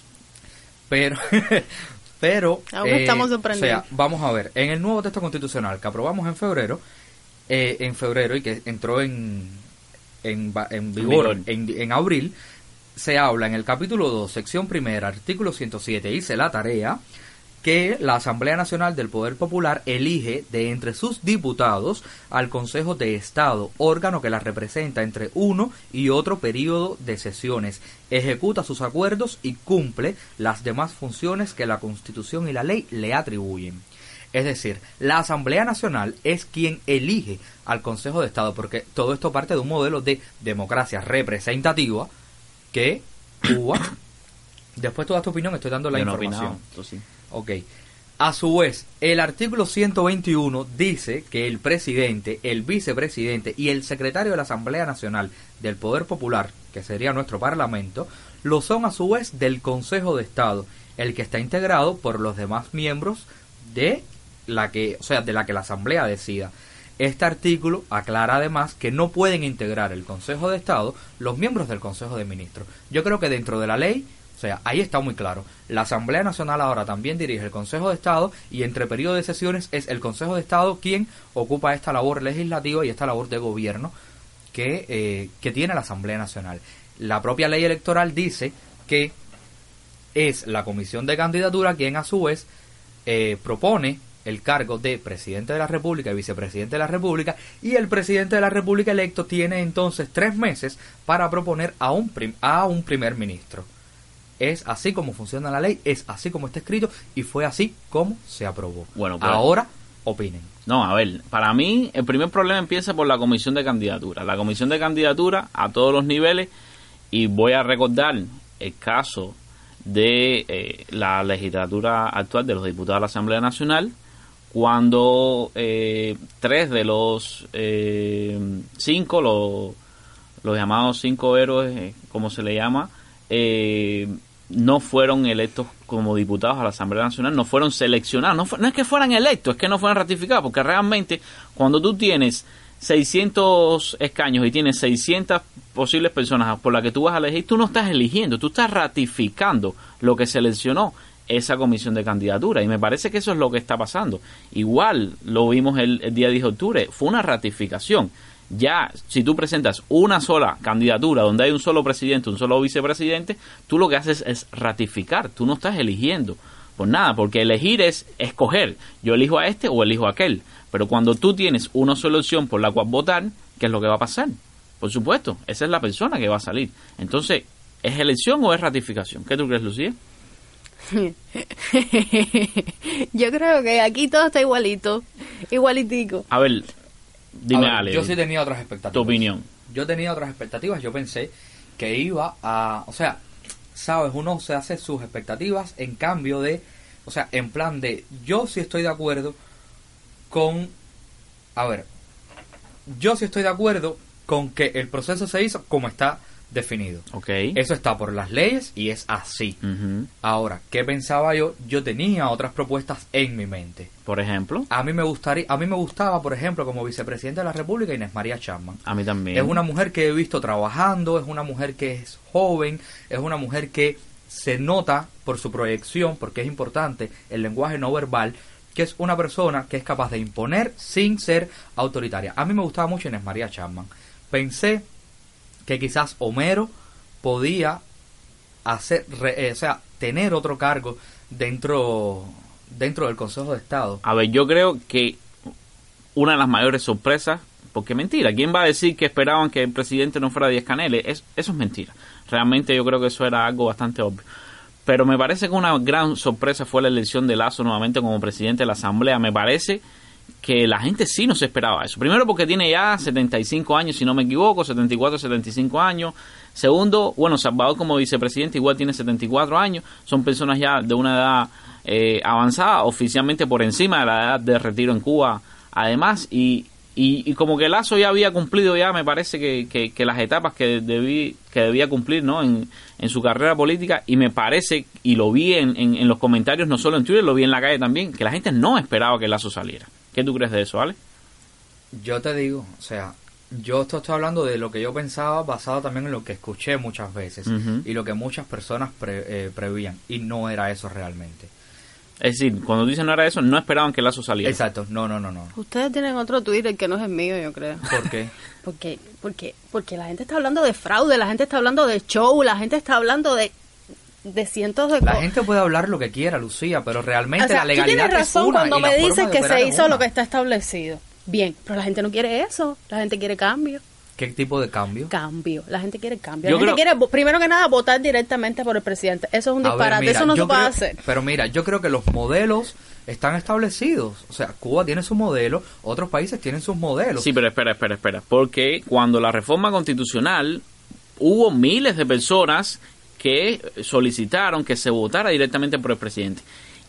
Pero, pero, Aún estamos o sorprendidos. sea, vamos a ver, en el nuevo texto constitucional que aprobamos en febrero, eh, en febrero y que entró en, en, en vigor, en abril, se habla en el capítulo 2, sección primera, artículo 107, hice la tarea, que la Asamblea Nacional del Poder Popular elige de entre sus diputados al Consejo de Estado, órgano que la representa entre uno y otro periodo de sesiones, ejecuta sus acuerdos y cumple las demás funciones que la Constitución y la ley le atribuyen. Es decir, la Asamblea Nacional es quien elige al Consejo de Estado, porque todo esto parte de un modelo de democracia representativa que Cuba. Después toda tu opinión, estoy dando la Yo no información. eso sí. Ok. A su vez, el artículo 121 dice que el presidente, el vicepresidente y el secretario de la Asamblea Nacional del Poder Popular, que sería nuestro Parlamento, lo son a su vez del Consejo de Estado, el que está integrado por los demás miembros de la que, o sea, de la que la Asamblea decida. Este artículo aclara además que no pueden integrar el Consejo de Estado los miembros del Consejo de Ministros. Yo creo que dentro de la ley, o sea, ahí está muy claro. La Asamblea Nacional ahora también dirige el Consejo de Estado y entre periodo de sesiones es el Consejo de Estado quien ocupa esta labor legislativa y esta labor de gobierno que, eh, que tiene la Asamblea Nacional. La propia ley electoral dice que es la Comisión de Candidatura quien a su vez eh, propone el cargo de presidente de la República y vicepresidente de la República y el presidente de la República electo tiene entonces tres meses para proponer a un, prim- a un primer ministro. Es así como funciona la ley, es así como está escrito y fue así como se aprobó. Bueno, pues- Ahora opinen. No, a ver, para mí el primer problema empieza por la comisión de candidatura. La comisión de candidatura a todos los niveles y voy a recordar el caso de eh, la legislatura actual de los diputados de la Asamblea Nacional cuando eh, tres de los eh, cinco, los, los llamados cinco héroes, eh, como se le llama, eh, no fueron electos como diputados a la Asamblea Nacional, no fueron seleccionados. No, no es que fueran electos, es que no fueron ratificados, porque realmente cuando tú tienes 600 escaños y tienes 600 posibles personas por las que tú vas a elegir, tú no estás eligiendo, tú estás ratificando lo que seleccionó esa comisión de candidatura. Y me parece que eso es lo que está pasando. Igual lo vimos el, día 10 de octubre, fue una ratificación. Ya, si tú presentas una sola candidatura donde hay un solo presidente, un solo vicepresidente, tú lo que haces es ratificar, tú no estás eligiendo. Pues nada, porque elegir es escoger. Yo elijo a este o elijo a aquel. Pero cuando tú tienes una sola opción por la cual votar, ¿qué es lo que va a pasar? Por supuesto, esa es la persona que va a salir. Entonces, ¿es elección o es ratificación? ¿Qué tú crees, Lucía? Yo creo que aquí todo está igualito, igualitico. A ver, dime, A ver, Ale, Yo sí tenía otras expectativas. tu opinión. Yo tenía otras expectativas. Yo pensé que iba a. O sea, sabes, uno se hace sus expectativas en cambio de. O sea, en plan de. Yo sí estoy de acuerdo con. A ver. Yo sí estoy de acuerdo con que el proceso se hizo como está definido. Ok. Eso está por las leyes y es así. Ahora, ¿qué pensaba yo? Yo tenía otras propuestas en mi mente. Por ejemplo, A mí me gustaría, a mí me gustaba, por ejemplo, como vicepresidenta de la República Inés María Chapman. a mí también. Es una mujer que he visto trabajando, es una mujer que es joven, es una mujer que se nota por su proyección, porque es importante el lenguaje no verbal, que es una persona que es capaz de imponer sin ser autoritaria. A mí me gustaba mucho Inés María Chapman. Pensé que quizás Homero podía hacer, re- eh, o sea, tener otro cargo dentro dentro del Consejo de Estado. A ver, yo creo que una de las mayores sorpresas, porque mentira, ¿quién va a decir que esperaban que el presidente no fuera Díaz Caneles? Es, eso es mentira. Realmente yo creo que eso era algo bastante obvio. Pero me parece que una gran sorpresa fue la elección de Lazo nuevamente como presidente de la Asamblea. Me parece que la gente sí no se esperaba eso. Primero porque tiene ya 75 años, si no me equivoco, 74, 75 años. Segundo, bueno, Salvador como vicepresidente igual tiene 74 años. Son personas ya de una edad eh, avanzada, oficialmente por encima de la edad de retiro en Cuba, además. Y, y, como que Lazo ya había cumplido ya, me parece que, que, que las etapas que, debí, que debía cumplir ¿no? en, en su carrera política. Y me parece, y lo vi en, en, en los comentarios, no solo en Twitter, lo vi en la calle también, que la gente no esperaba que Lazo saliera. ¿Qué tú crees de eso, Ale? Yo te digo, o sea, yo esto estoy hablando de lo que yo pensaba basado también en lo que escuché muchas veces y lo que muchas personas pre- eh, prevían y no era eso realmente. Es decir, cuando dicen no era eso, no esperaban que Lazo saliera. Exacto, no, no, no, no. Ustedes tienen otro Twitter que no es el mío, yo creo. ¿Por qué? Porque, porque, porque la gente está hablando de fraude, la gente está hablando de show, la gente está hablando de, de cientos de La gente puede hablar lo que quiera, Lucía, pero realmente O sea, la legalidad tú tienes razón es una cuando me dices que se hizo lo que está establecido. Bien, pero la gente no quiere eso. La gente quiere cambio. ¿Qué tipo de cambio? Cambio. La gente quiere cambio. Yo la gente creo- quiere, primero que nada, votar directamente por el presidente. Eso es un ver, disparate. mira, eso no se puede hacer. Pero mira, yo creo que los modelos están establecidos. O sea, Cuba tiene su modelo, otros países tienen sus modelos. Sí, pero espera, espera, espera. Porque cuando la reforma constitucional hubo miles de personas que solicitaron que se votara directamente por el presidente.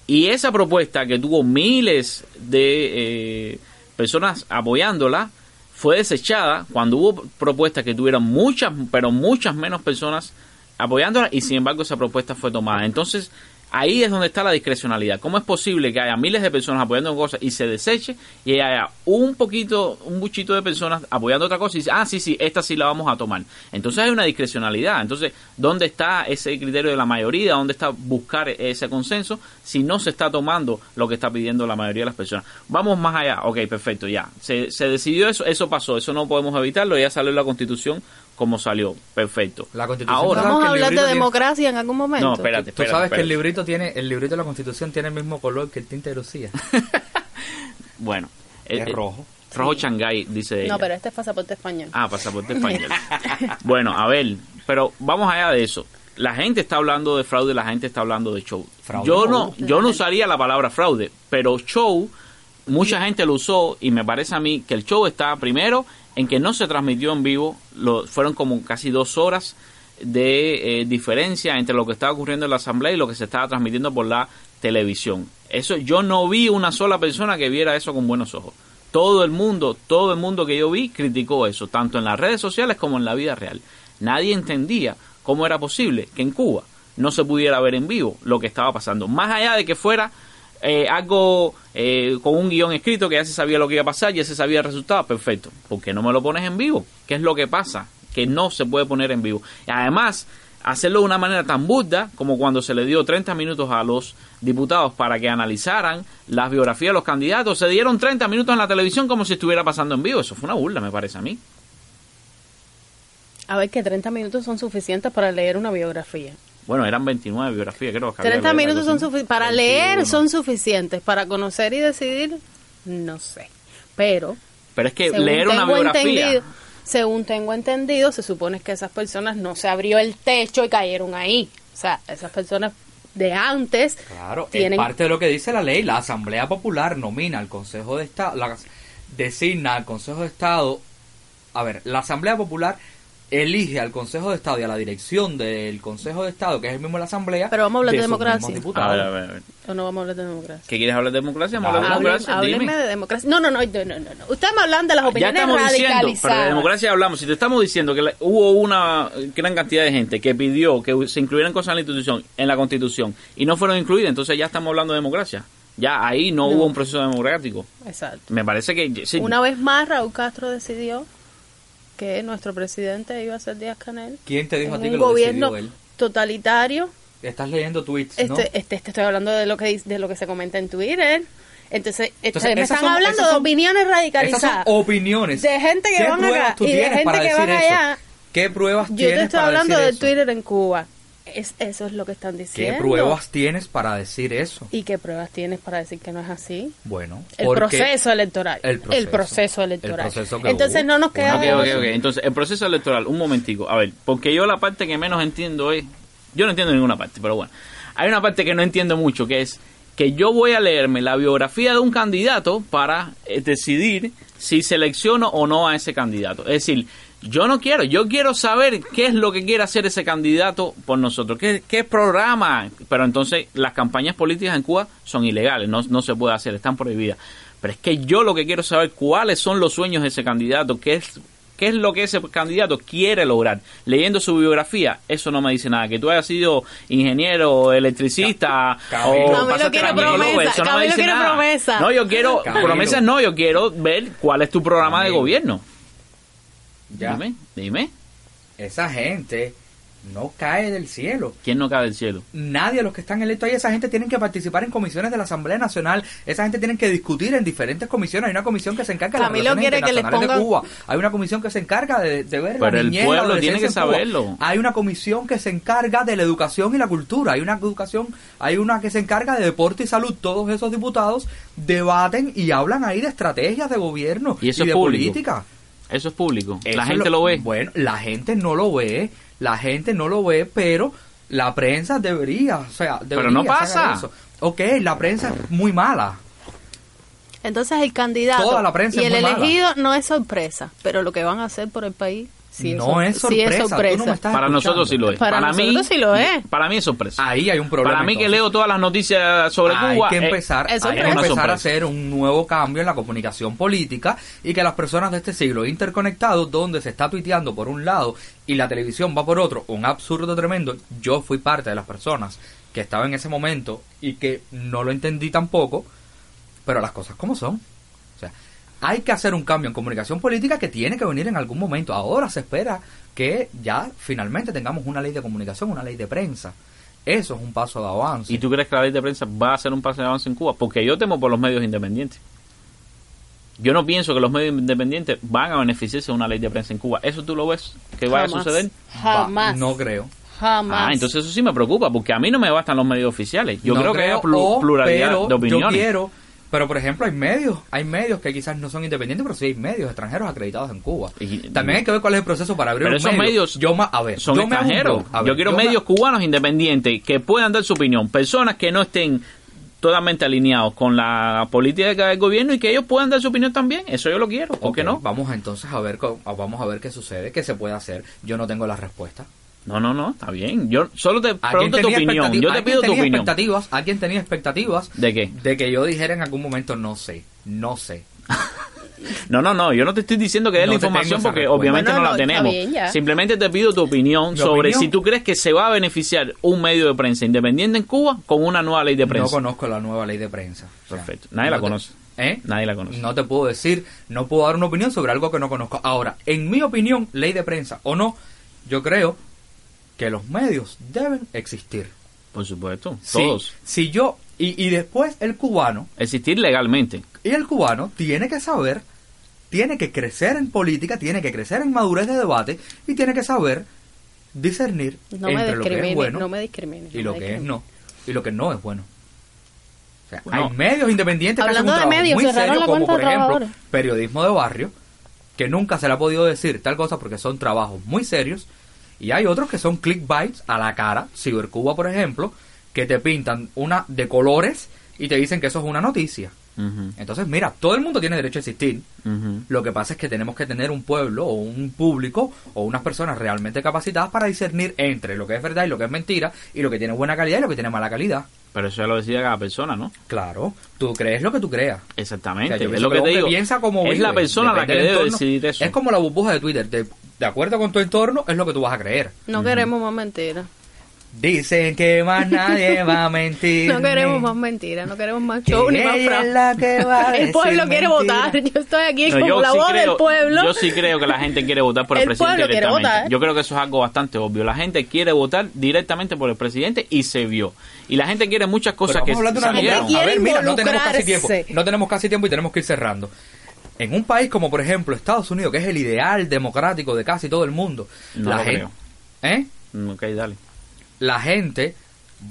Y esa propuesta que tuvo miles de eh, personas apoyándola fue desechada cuando hubo propuestas que tuvieron muchas, pero muchas menos personas apoyándola y sin embargo esa propuesta fue tomada. Entonces, ahí es donde está la discrecionalidad. ¿Cómo es posible que haya miles de personas apoyando cosas y se deseche y haya un poquito, un buchito de personas apoyando otra cosa y dice, ah, sí, sí, esta sí la vamos a tomar? Entonces hay una discrecionalidad. Entonces, ¿dónde está ese criterio de la mayoría? ¿Dónde está buscar ese consenso si no se está tomando lo que está pidiendo la mayoría de las personas? Vamos más allá. Ok, perfecto, ya. Se, se decidió eso, eso pasó, eso no podemos evitarlo, ya salió la constitución como salió. Perfecto. La Constitución Ahora, ¿sabes Vamos a hablar de tiene- democracia en algún momento. no, espérate, Tú espérate. sabes que el librito tiene, el librito de la Constitución tiene el mismo color que el tinte de Lucía. Bueno, Es eh, eh, rojo. Rojo Shanghái, dice ella. No, pero este es pasaporte español. Ah, pasaporte español. bueno, a ver, pero vamos allá de eso. La gente está hablando de fraude, la gente está hablando de show. Fraude yo no, yo no usaría la palabra fraude, pero show, mucha gente lo usó y me parece a mí que el show está primero en que no se transmitió en vivo, lo, fueron como casi dos horas de eh, diferencia entre lo que estaba ocurriendo en la asamblea y lo que se estaba transmitiendo por la televisión. Eso yo no vi una sola persona que viera eso con buenos ojos. Todo el mundo, todo el mundo que yo vi criticó eso, tanto en las redes sociales como en la vida real. Nadie entendía cómo era posible que en Cuba no se pudiera ver en vivo lo que estaba pasando. Más allá de que fuera eh, algo eh, con un guion escrito que ya se sabía lo que iba a pasar, ya se sabía el resultado, perfecto. ¿Por qué no me lo pones en vivo? ¿Qué es lo que pasa? Que no se puede poner en vivo. Y además, hacerlo de una manera tan burda como cuando se le dio 30 minutos a los diputados para que analizaran las biografías de los candidatos, se dieron 30 minutos en la televisión como si estuviera pasando en vivo. Eso fue una burla, me parece a mí. A ver, que 30 minutos son suficientes para leer una biografía. Bueno, eran 29 biografías, creo que había 30 algo minutos son suficientes. Para leer son suficientes. Para conocer y decidir, no sé. Pero, Pero es que según leer una tengo biografía... entendido, según tengo entendido, se supone que esas personas no se abrió el techo y cayeron ahí. O sea, esas personas de antes Claro, tienen... es parte de lo que dice la ley. La Asamblea Popular nomina al Consejo de Estado, la- designa al Consejo de Estado. A ver, la Asamblea Popular elige al Consejo de Estado y a la dirección del Consejo de Estado, que es el mismo de la Asamblea. Pero vamos a hablar de democracia. A ver, a ver, a ver. ¿O no vamos a hablar de democracia? ¿Qué quieres hablar de democracia? Vamos a hablar de democracia. Háblenme de democracia. No, no, no, no, no. Ustedes me hablan de las Ya opiniones estamos diciendo, pero de radicalizadas. democracia hablamos. Si te estamos diciendo que la- hubo una gran cantidad de gente que pidió que se incluyeran cosas en la institución, en la constitución, y no fueron incluidas, entonces ya estamos hablando de democracia. Ya ahí no, No. hubo un proceso democrático. Exacto. Me parece que sí, Una vez más, Raúl Castro decidió que nuestro presidente iba a ser Díaz Canel. ¿Quién te dijo a ti que lo gobierno decidió él? totalitario. Estás leyendo tweets, ¿no? Este, este, este, estoy hablando de lo que de lo que se comenta en Twitter. Entonces, Entonces, ustedes me están son- hablando de son- opiniones Esas son radicalizadas. opiniones. De gente que ¿Qué van acá y de gente que van allá. ¿Qué pruebas Yo tienes te estoy para hablando decir de eso? Twitter en Cuba. Es, eso es lo que están ¿Qué diciendo. pruebas tienes para decir eso? ¿Y qué pruebas tienes para decir que no es así? Bueno, El proceso electoral. El proceso. electoral. El proceso que Entonces hubo. no nos Ok, queda... ok, ok. Entonces, el proceso electoral, un momentico. A ver, porque yo la parte que menos entiendo es... Yo no entiendo ninguna parte, pero bueno. Hay una parte que no entiendo mucho, que es que yo voy a leerme la biografía de un candidato para eh, decidir si selecciono o no a ese candidato. Es decir, yo no quiero, yo quiero saber qué es lo que quiere hacer ese candidato por nosotros, qué, qué programa. Pero entonces las campañas políticas en Cuba son ilegales, no, no se puede hacer, están prohibidas. Pero es que yo lo que quiero saber cuáles son los sueños de ese candidato, qué es qué es lo que ese candidato quiere lograr. Leyendo su biografía, eso no me dice nada. Que tú hayas sido ingeniero, electricista Camilo. o Camilo quiere promesa, eso no me Camilo dice nada. promesa. No, yo quiero Camilo. promesas, no, yo quiero ver cuál es tu programa de gobierno. Ya, Dime, dime, esa gente no cae del cielo. ¿quién no cae del cielo? Nadie de los que están electos ahí, esa gente tienen que participar en comisiones de la Asamblea Nacional, esa gente tienen que discutir en diferentes comisiones. Hay una comisión que se encarga de las quiere que internacionales de Cuba, hay una comisión que se encarga de, de ver Pero la el niñez, la pueblo tiene que saberlo. Hay una comisión que se encarga de la educación y la cultura, hay una educación, hay una que se encarga de deporte y salud. Todos esos diputados debaten y hablan ahí de estrategias de gobierno Y eso es de público. política. Eso es público. Eso la gente lo, ve. Bueno, la gente no lo ve, la gente no lo ve, pero la prensa debería, o sea, debería no sacar pasa. eso. Ok, la prensa es muy mala. Entonces el candidato Toda la prensa y es el muy mala. elegido no es sorpresa, pero lo que van a hacer por el país sí no es, sorpresa, es tú sorpresa. no me estás Para escuchando. nosotros sí lo es. Para mí, nosotros sí lo es. Para mí es sorpresa. Ahí hay un problema. Para mí que leo todas las noticias sobre hay Cuba. que eh, empezar, es hay que empezar a hacer un nuevo cambio en la comunicación política y que las personas de este siglo interconectados, donde se está tuiteando por un lado y la televisión va por otro, un absurdo tremendo. Yo fui parte de las personas que estaba en ese momento y que no lo entendí tampoco, pero las cosas como son. Hay que hacer un cambio en comunicación política que tiene que venir en algún momento. Ahora se espera que ya finalmente tengamos una ley de comunicación, una ley de prensa. Eso es un paso de avance. ¿Y tú crees que la ley de prensa va a ser un paso de avance en Cuba? Porque yo temo por los medios independientes. Yo no pienso que los medios independientes van a beneficiarse de una ley de prensa en Cuba. ¿Eso tú lo ves que vaya a suceder? Jamás. Va, no creo. Jamás. Ah, entonces eso sí me preocupa, porque a mí no me bastan los medios oficiales. Yo No creo, que hay o, pluralidad pero de opiniones. Yo quiero, pero por ejemplo hay medios, hay medios que quizás no son independientes, pero sí hay medios extranjeros acreditados en Cuba. Y- También hay que ver cuál es el proceso para abrir Pero un esos medio. medios yo a ver, son yo extranjeros. ver, yo quiero me- medios cubanos independientes que puedan dar su opinión. Personas que no estén totalmente alineados con la política del gobierno y que ellos puedan dar su opinión también. Eso yo lo quiero. ¿Por Ok, qué no? Vamos entonces a ver, vamos a ver qué sucede, qué se puede hacer. Yo no tengo la respuesta. No, no, no, está bien. Yo solo te ¿Alguien pregunto tu opinión. Yo te pido tu tenía opinión. expectativas? ¿Alguien tenía expectativas? ¿De qué? De que yo dijera en algún momento no sé, no sé. No, no, no, yo no te estoy diciendo que des No la información porque respuesta. obviamente No, no, no, la tenemos. bien. Simplemente te pido tu opinión ¿Mi sobre opinión? si tú crees que se va a beneficiar un medio de prensa independiente en Cuba con una nueva ley de No prensa. conozco la nueva ley de prensa. O sea, Perfecto. Nadie la te- conoce. ¿Eh? Nadie la conoce. No te puedo decir, no puedo dar una opinión sobre algo que no conozco. Ahora, en mi opinión, ley de prensa o no, yo creo que los medios deben existir. Por supuesto, todos. Si, yo, y, y después el cubano, Existir legalmente. y el cubano tiene que saber, tiene que crecer en política, tiene que crecer en madurez de debate y tiene que saber discernir no entre lo que es bueno no me discrimine. y no lo me que es no, y lo que no es bueno. O sea, Bueno. hay medios independientes que hacen Hablando un de trabajo medios, muy serio, la como por ejemplo periodismo de barrio, que nunca se le ha podido decir tal cosa porque son trabajos muy serios, y hay otros que son clickbaits a la cara, Cibercuba por ejemplo, que te pintan una de colores y te dicen que eso es una noticia. Entonces, mira, todo el mundo tiene derecho a existir. Lo que pasa es que tenemos que tener un pueblo o un público o unas personas realmente capacitadas para discernir entre lo que es verdad y lo que es mentira y lo que tiene buena calidad y lo que tiene mala calidad. Pero eso ya lo decide cada persona, ¿no? Claro, tú crees lo que tú creas. Exactamente. O sea, yo es lo que te digo. piensa como es la persona la que debe decidir eso. Es como la burbuja de Twitter. De, de acuerdo con tu entorno, es lo que tú vas a creer. No queremos más mentiras. Dicen que más nadie va a mentir. No queremos más mentiras, no queremos más show ni más frases. El pueblo quiere votar. Yo estoy aquí No, como la sí voz creo- del pueblo. Yo sí creo que la gente quiere votar por el, El presidente pueblo quiere directamente. votar. Yo creo que eso es algo bastante obvio. La gente quiere votar directamente por el presidente y se vio. Y la gente quiere muchas cosas Pero que vamos a hablar de una gente A ver, mira, no tenemos casi tiempo. No tenemos casi tiempo y tenemos que ir cerrando. En un país como, por ejemplo, Estados Unidos, que es el ideal democrático de casi todo el mundo, No la lo gente, creo. ¿eh? Mm, Ok, dale. la gente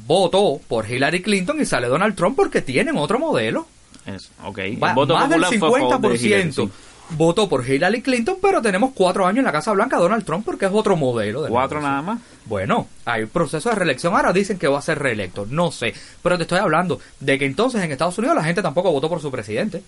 votó por Hillary Clinton y sale Donald Trump porque tienen otro modelo. Es, ok. Va- el voto más del popular fue a favor de Hillary, 50% sí. votó por Hillary Clinton, pero tenemos cuatro años en la Casa Blanca Donald Trump porque es otro modelo. De Cuatro nada más. Bueno, hay proceso de reelección. Ahora dicen que va a ser reelecto. No sé. Pero te estoy hablando de que entonces en Estados Unidos la gente tampoco votó por su presidente.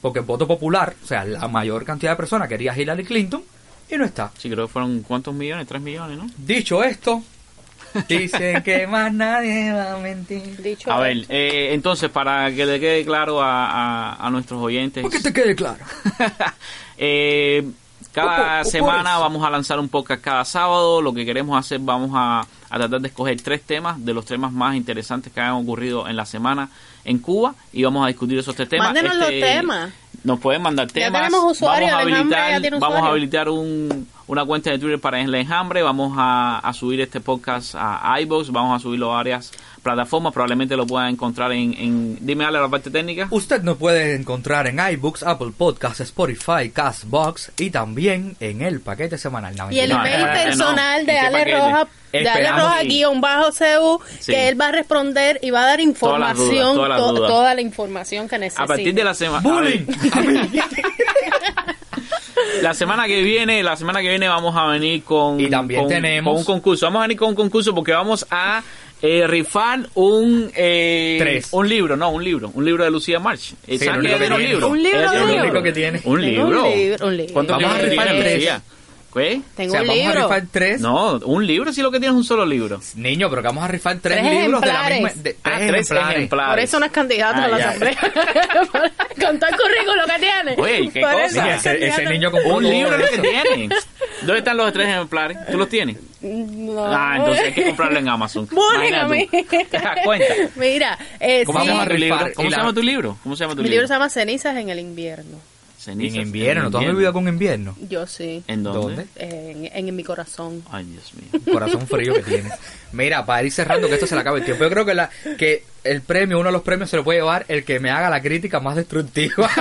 Porque el voto popular, o sea, la mayor cantidad de personas quería Hillary Clinton y no está. Sí, creo que fueron cuántos millones, tres millones, ¿no? Dicho esto, dicen que más nadie va a mentir. Dicho A esto. ver, eh, entonces, para que le quede claro a, a- a nuestros oyentes, Porque te quede claro. eh, cada semana vamos a lanzar un podcast cada sábado. Lo que queremos hacer, vamos a, a tratar de escoger tres temas de los temas más interesantes que hayan ocurrido en la semana en Cuba y vamos a discutir esos tres temas. Este, Mándenos los temas. Nos pueden mandar Ya temas. tenemos usuario, vamos a habilitar, ya tiene vamos a habilitar un, una cuenta de Twitter para el enjambre. Vamos a, a subir este podcast a iBox. Vamos a subirlo a varias plataformas. Probablemente lo puedan encontrar en. en dime, Ale, la parte técnica. Usted nos puede encontrar en iBooks, Apple Podcasts, Spotify, Castbox y también en el paquete semanal. No, Y el No, email personal ¿en de Ale paquete? Roja, de Ale Esperamos Roja que- guion bajo CU, Sí. que él va a responder y va a dar información, to- toda la información que necesita. A partir de la semana. ¡Bullying! La semana que viene, la semana que viene vamos a venir con, Y también con- tenemos- con un concurso. Vamos a venir con un concurso porque vamos a eh, rifar un eh, Tres. un libro, no, un libro, un libro de Lucía March. Eh, Sí, ¿saben lo que único tiene que tiene. libro? Un libro de tiene un un libro. libro. que tiene. Un un libro. libro, un libro. ¿Cuántos Vamos a libros rifar tiene tres. Lucía? ¿Qué? Tengo o sea, un vamos libro. a rifar tres. No, un libro si lo que tienes es un solo libro. Niño, pero que vamos a rifar tres, Tres libros de la ejemplares. misma. de- Ah, tres, tres ejemplares. ejemplares. Por eso no es candidato Ah, a la ya. asamblea. Con todo el currículo que tiene. Oye, ¿qué Por cosa? ese, ese niño con Un libro es lo que tiene. ¿Dónde están los tres ejemplares? ¿Tú los tienes? No. Ah, entonces hay que comprarlo en Amazon. Tú. ¿Te das cuenta? Mira, eh, ¿Cómo, sí, se llama tu libro? rifar ¿Cómo se la- llama tu libro? ¿Cómo se llama tu mi libro se llama Cenizas en el invierno. Cenizas En invierno, ¿tú has vivido con invierno? Yo sí. ¿En dónde? ¿Dónde? En, en, mi corazón. Ay, Dios mío. Corazón frío que tienes. Mira, para ir cerrando, que esto se le acabe el tiempo. Yo creo que, la, que el premio, uno de los premios, se lo puede llevar el que me haga la crítica más destructiva.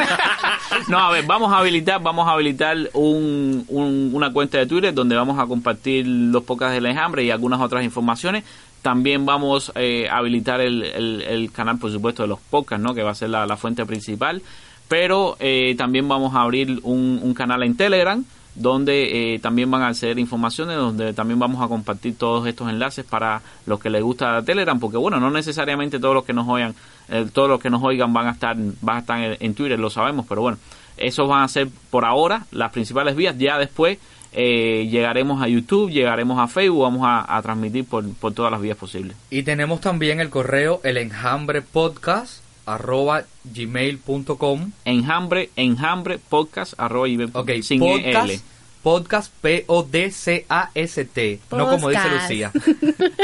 No, a ver, vamos a habilitar, vamos a habilitar un, un- una cuenta de Twitter donde vamos a compartir los podcasts del enjambre y algunas otras informaciones. También vamos eh, a habilitar el, el- el canal, por supuesto, de los podcasts, ¿no? Que va a ser la, la fuente principal. Pero eh, también vamos a abrir un, canal en Telegram donde eh, también van a acceder informaciones, donde también vamos a compartir todos estos enlaces para los que les gusta Telegram, porque bueno, no necesariamente todos los que nos oigan, eh, todos los que nos oigan van a estar, van a estar en, Twitter, lo sabemos, pero bueno, esos van a ser por ahora las principales vías, ya después eh, llegaremos a YouTube, llegaremos a Facebook, vamos a, transmitir por todas las vías posibles. y tenemos también el correo el enjambre podcast arroba gmail.com Enjambre, enjambre, podcast, arroba, y- Ok, sin podcast, EL. Podcast P-O-D-C-A-S-T. No como dice. Lucía.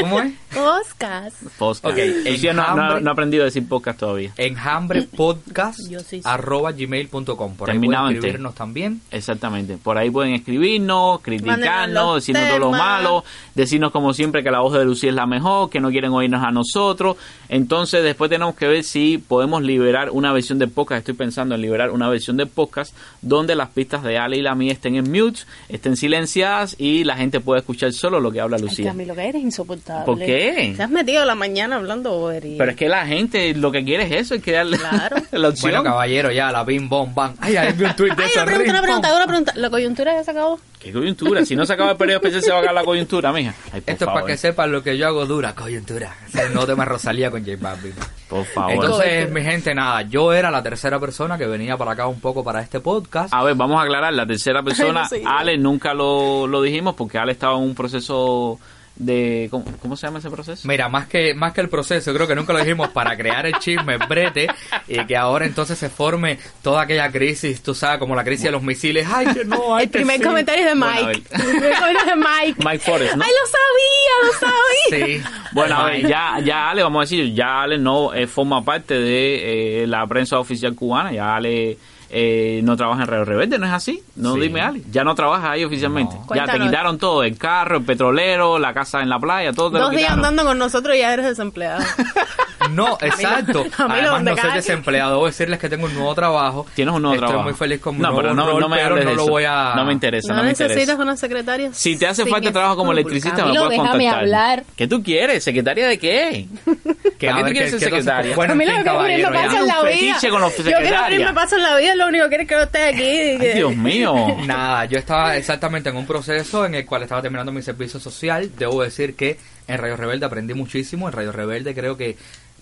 ¿Cómo es? Podcast. Podcast. Ok, Lucía no, no- enjambre. no ha aprendido a decir podcast todavía. Enjambre podcast Yo sí sé. arroba gmail.com. Por ahí pueden en escribirnos también. Exactamente. Por ahí pueden escribirnos, criticarnos, decirnos todo lo malo, decirnos como siempre que la voz de Lucía es la mejor, que no quieren oírnos a nosotros. Entonces después tenemos que ver si podemos liberar una versión de podcast. Estoy pensando en liberar una versión de podcast donde las pistas de Ale y la mía estén en mute, estén silenciadas y la gente pueda escuchar solo lo que habla Ay, Lucía. Camilo, que eres insoportable. ¿Por qué? Te has metido la mañana hablando bobería. Pero es que la gente lo que quiere es eso, es que darle Claro. la opción. Bueno, caballero, ya, la bim, bom, bam. Ay, ahí vi un tweet de Ay, una pregunta, una pregunta, una pregunta. ¿La coyuntura ya se acabó? ¿Qué coyuntura? Si no se acaba el periodo especial se va a acabar la coyuntura, mija. Ay, Esto es para favor. que sepan lo que yo hago dura, coyuntura. Ese no tema Rosalía con J Balvin. Por favor. Entonces, mi gente, nada, yo era la tercera persona que venía para acá un poco para este podcast. A ver, vamos a aclarar, la tercera persona, no sé. Ale, nunca lo, lo dijimos porque Ale estaba en un proceso de... ¿Cómo, cómo se llama ese proceso? Mira, más que más que el proceso, creo que nunca lo dijimos para crear el chisme brete y que ahora entonces se forme toda aquella crisis, tú sabes, como la crisis de los misiles. Ay, que no, ay, El que primer sí. comentario es de Bueno, Mike. El primer comentario es de Mike. Mike Forrest, ¿no? ¡Ay, lo sabía! ¡Lo sabía! Sí. Bueno, a ver, ya, ya Ale, vamos a decir, ya Ale no eh, forma parte de eh, la prensa oficial cubana, ya Ale eh, no trabaja en Radio Rebelde, ¿no es así? No Sí. dime Ale, ya no trabaja ahí oficialmente. No. Ya te quitaron todo, el carro, el petrolero, la casa en la playa, todo te lo Dos días andando con nosotros y ya eres desempleado. No, exacto. a mí Además, no soy desempleado. Debo decirles que tengo un nuevo trabajo. Tienes un nuevo Estoy trabajo. muy feliz con mi no, nuevo pero no, rol, no me pero no lo eso. voy a... No me interesa, no, ¿No me necesitas interesa. una secretaria? Si te hace falta trabajo como electricista, me Camilo, puedes déjame contactar. hablar. ¿Qué tú quieres? ¿Secretaria de qué? Que, ¿Para a qué ver, tú quieres ser secretaria? Bueno, a mí lo que pasa ya. en la vida. Yo quiero abrirme paso en la vida, lo único que quiero es que no esté aquí. Ay, Dios mío. Nada, yo estaba exactamente en un proceso en el cual estaba terminando mi servicio social. Debo decir que en Radio Rebelde aprendí muchísimo. En Radio Rebelde creo que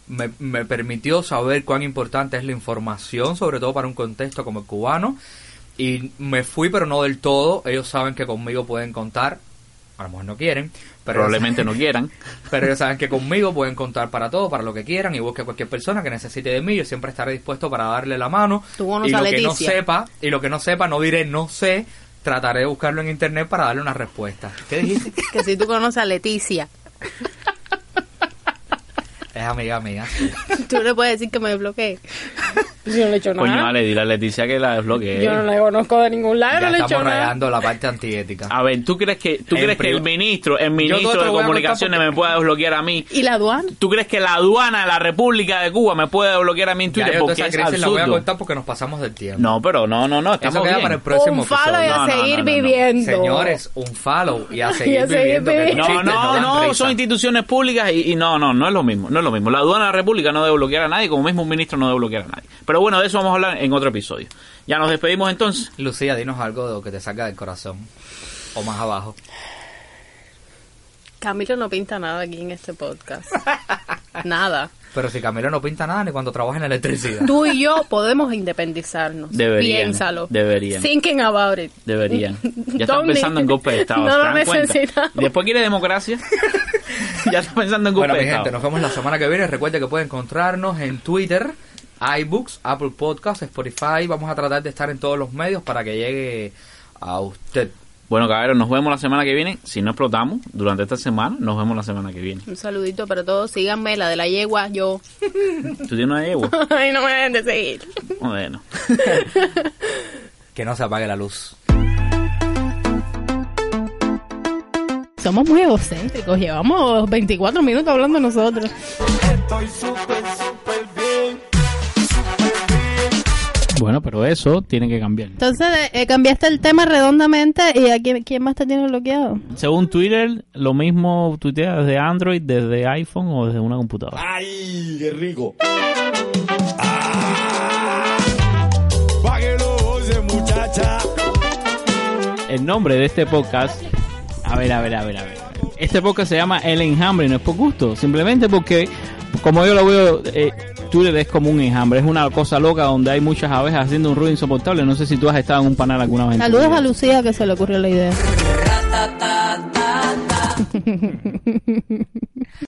me, me permitió saber cuán importante es la información, sobre todo para un contexto como el cubano. Y me fui, pero no del todo. Ellos saben que conmigo pueden contar. A lo mejor no quieren, pero Probablemente no quieran. pero ellos saben que conmigo pueden contar para todo, para lo que quieran y busque a cualquier persona que necesite de mí. Yo siempre estaré dispuesto para darle la mano. Tú conoces y a lo que no Leticia. sepa, y lo que no sepa, no diré no sé. Trataré de buscarlo en internet para darle una respuesta. ¿Qué dijiste? Que si tú conoces a Leticia, es amiga mía. tú le puedes decir que me bloquee. Yo no le he hecho Coño, nada. Ale, dile a Leticia que la desbloquee. Yo no la conozco de ningún lado, Ya no le he hecho estamos nada. rayando la parte antiética. A ver, ¿tú crees que tú En crees que el ministro, el ministro de comunicaciones porque- me pueda desbloquear a mí? ¿Y la aduana? ¿Tú crees que la aduana de la República de Cuba me puede desbloquear a mí en Ya Twitter? yo toda Porque esa es la voy a contar porque nos pasamos del tiempo. No, pero no, no, no, estamos Eso queda bien. para el próximo un falo y a No, no, seguir no, no, no. viviendo. Señores, un follow y a seguir Y a seguir viviendo. viviendo. No, no, no, son instituciones públicas y, y no, no, no es lo mismo, no es lo mismo. La aduana de la República no debe bloquear a nadie, como mismo un ministro no debe bloquear a nadie. Pero bueno, de eso vamos a hablar en otro episodio. Ya nos despedimos entonces. Lucía, dinos algo de lo que te saca del corazón. O más abajo. Camilo no pinta nada aquí en este podcast. Nada. Pero si Camilo no pinta nada ni cuando trabaja en electricidad. Tú y yo podemos independizar,nos Deberían, Piénsalo. deberían. Thinking about it. Deberían. Ya están pensando en golpe de Estado. No ¿se lo necesitamos. Después quiere democracia. ya está pensando en golpe Bueno, mi de Estado. gente, nos vemos la semana que viene. Recuerde que pueden encontrarnos en Twitter, iBooks, Apple Podcasts, Spotify. Vamos a tratar de estar en todos los medios para que llegue a usted. Bueno, caballeros, nos vemos la semana que viene. Si no explotamos durante esta semana, nos vemos la semana que viene. Un saludito para todos. Síganme, la de la yegua, yo. ¿Tú tienes una yegua? Ay, no me dejen de seguir. Bueno. Que no se apague la luz. Somos muy egocéntricos. Llevamos 24 minutos hablando nosotros. Estoy súper, Bueno, pero eso tiene que cambiar. Entonces, eh, cambiaste el tema redondamente. ¿Y a quién, quién más te tiene bloqueado? Según Twitter, lo mismo tuitea desde Android, desde iPhone o desde una computadora. ¡Ay, qué rico! ¡Ah! Muchacha. El nombre de este podcast. A ver, a ver, a ver, a ver. Este podcast se llama El Enjambre, no es por gusto. Simplemente porque, como yo lo veo, eh, Twitter es como un enjambre. Es una cosa loca donde hay muchas abejas haciendo un ruido insoportable. No sé si tú has estado en un panal alguna vez. Saludos a Lucía que se le ocurrió la idea.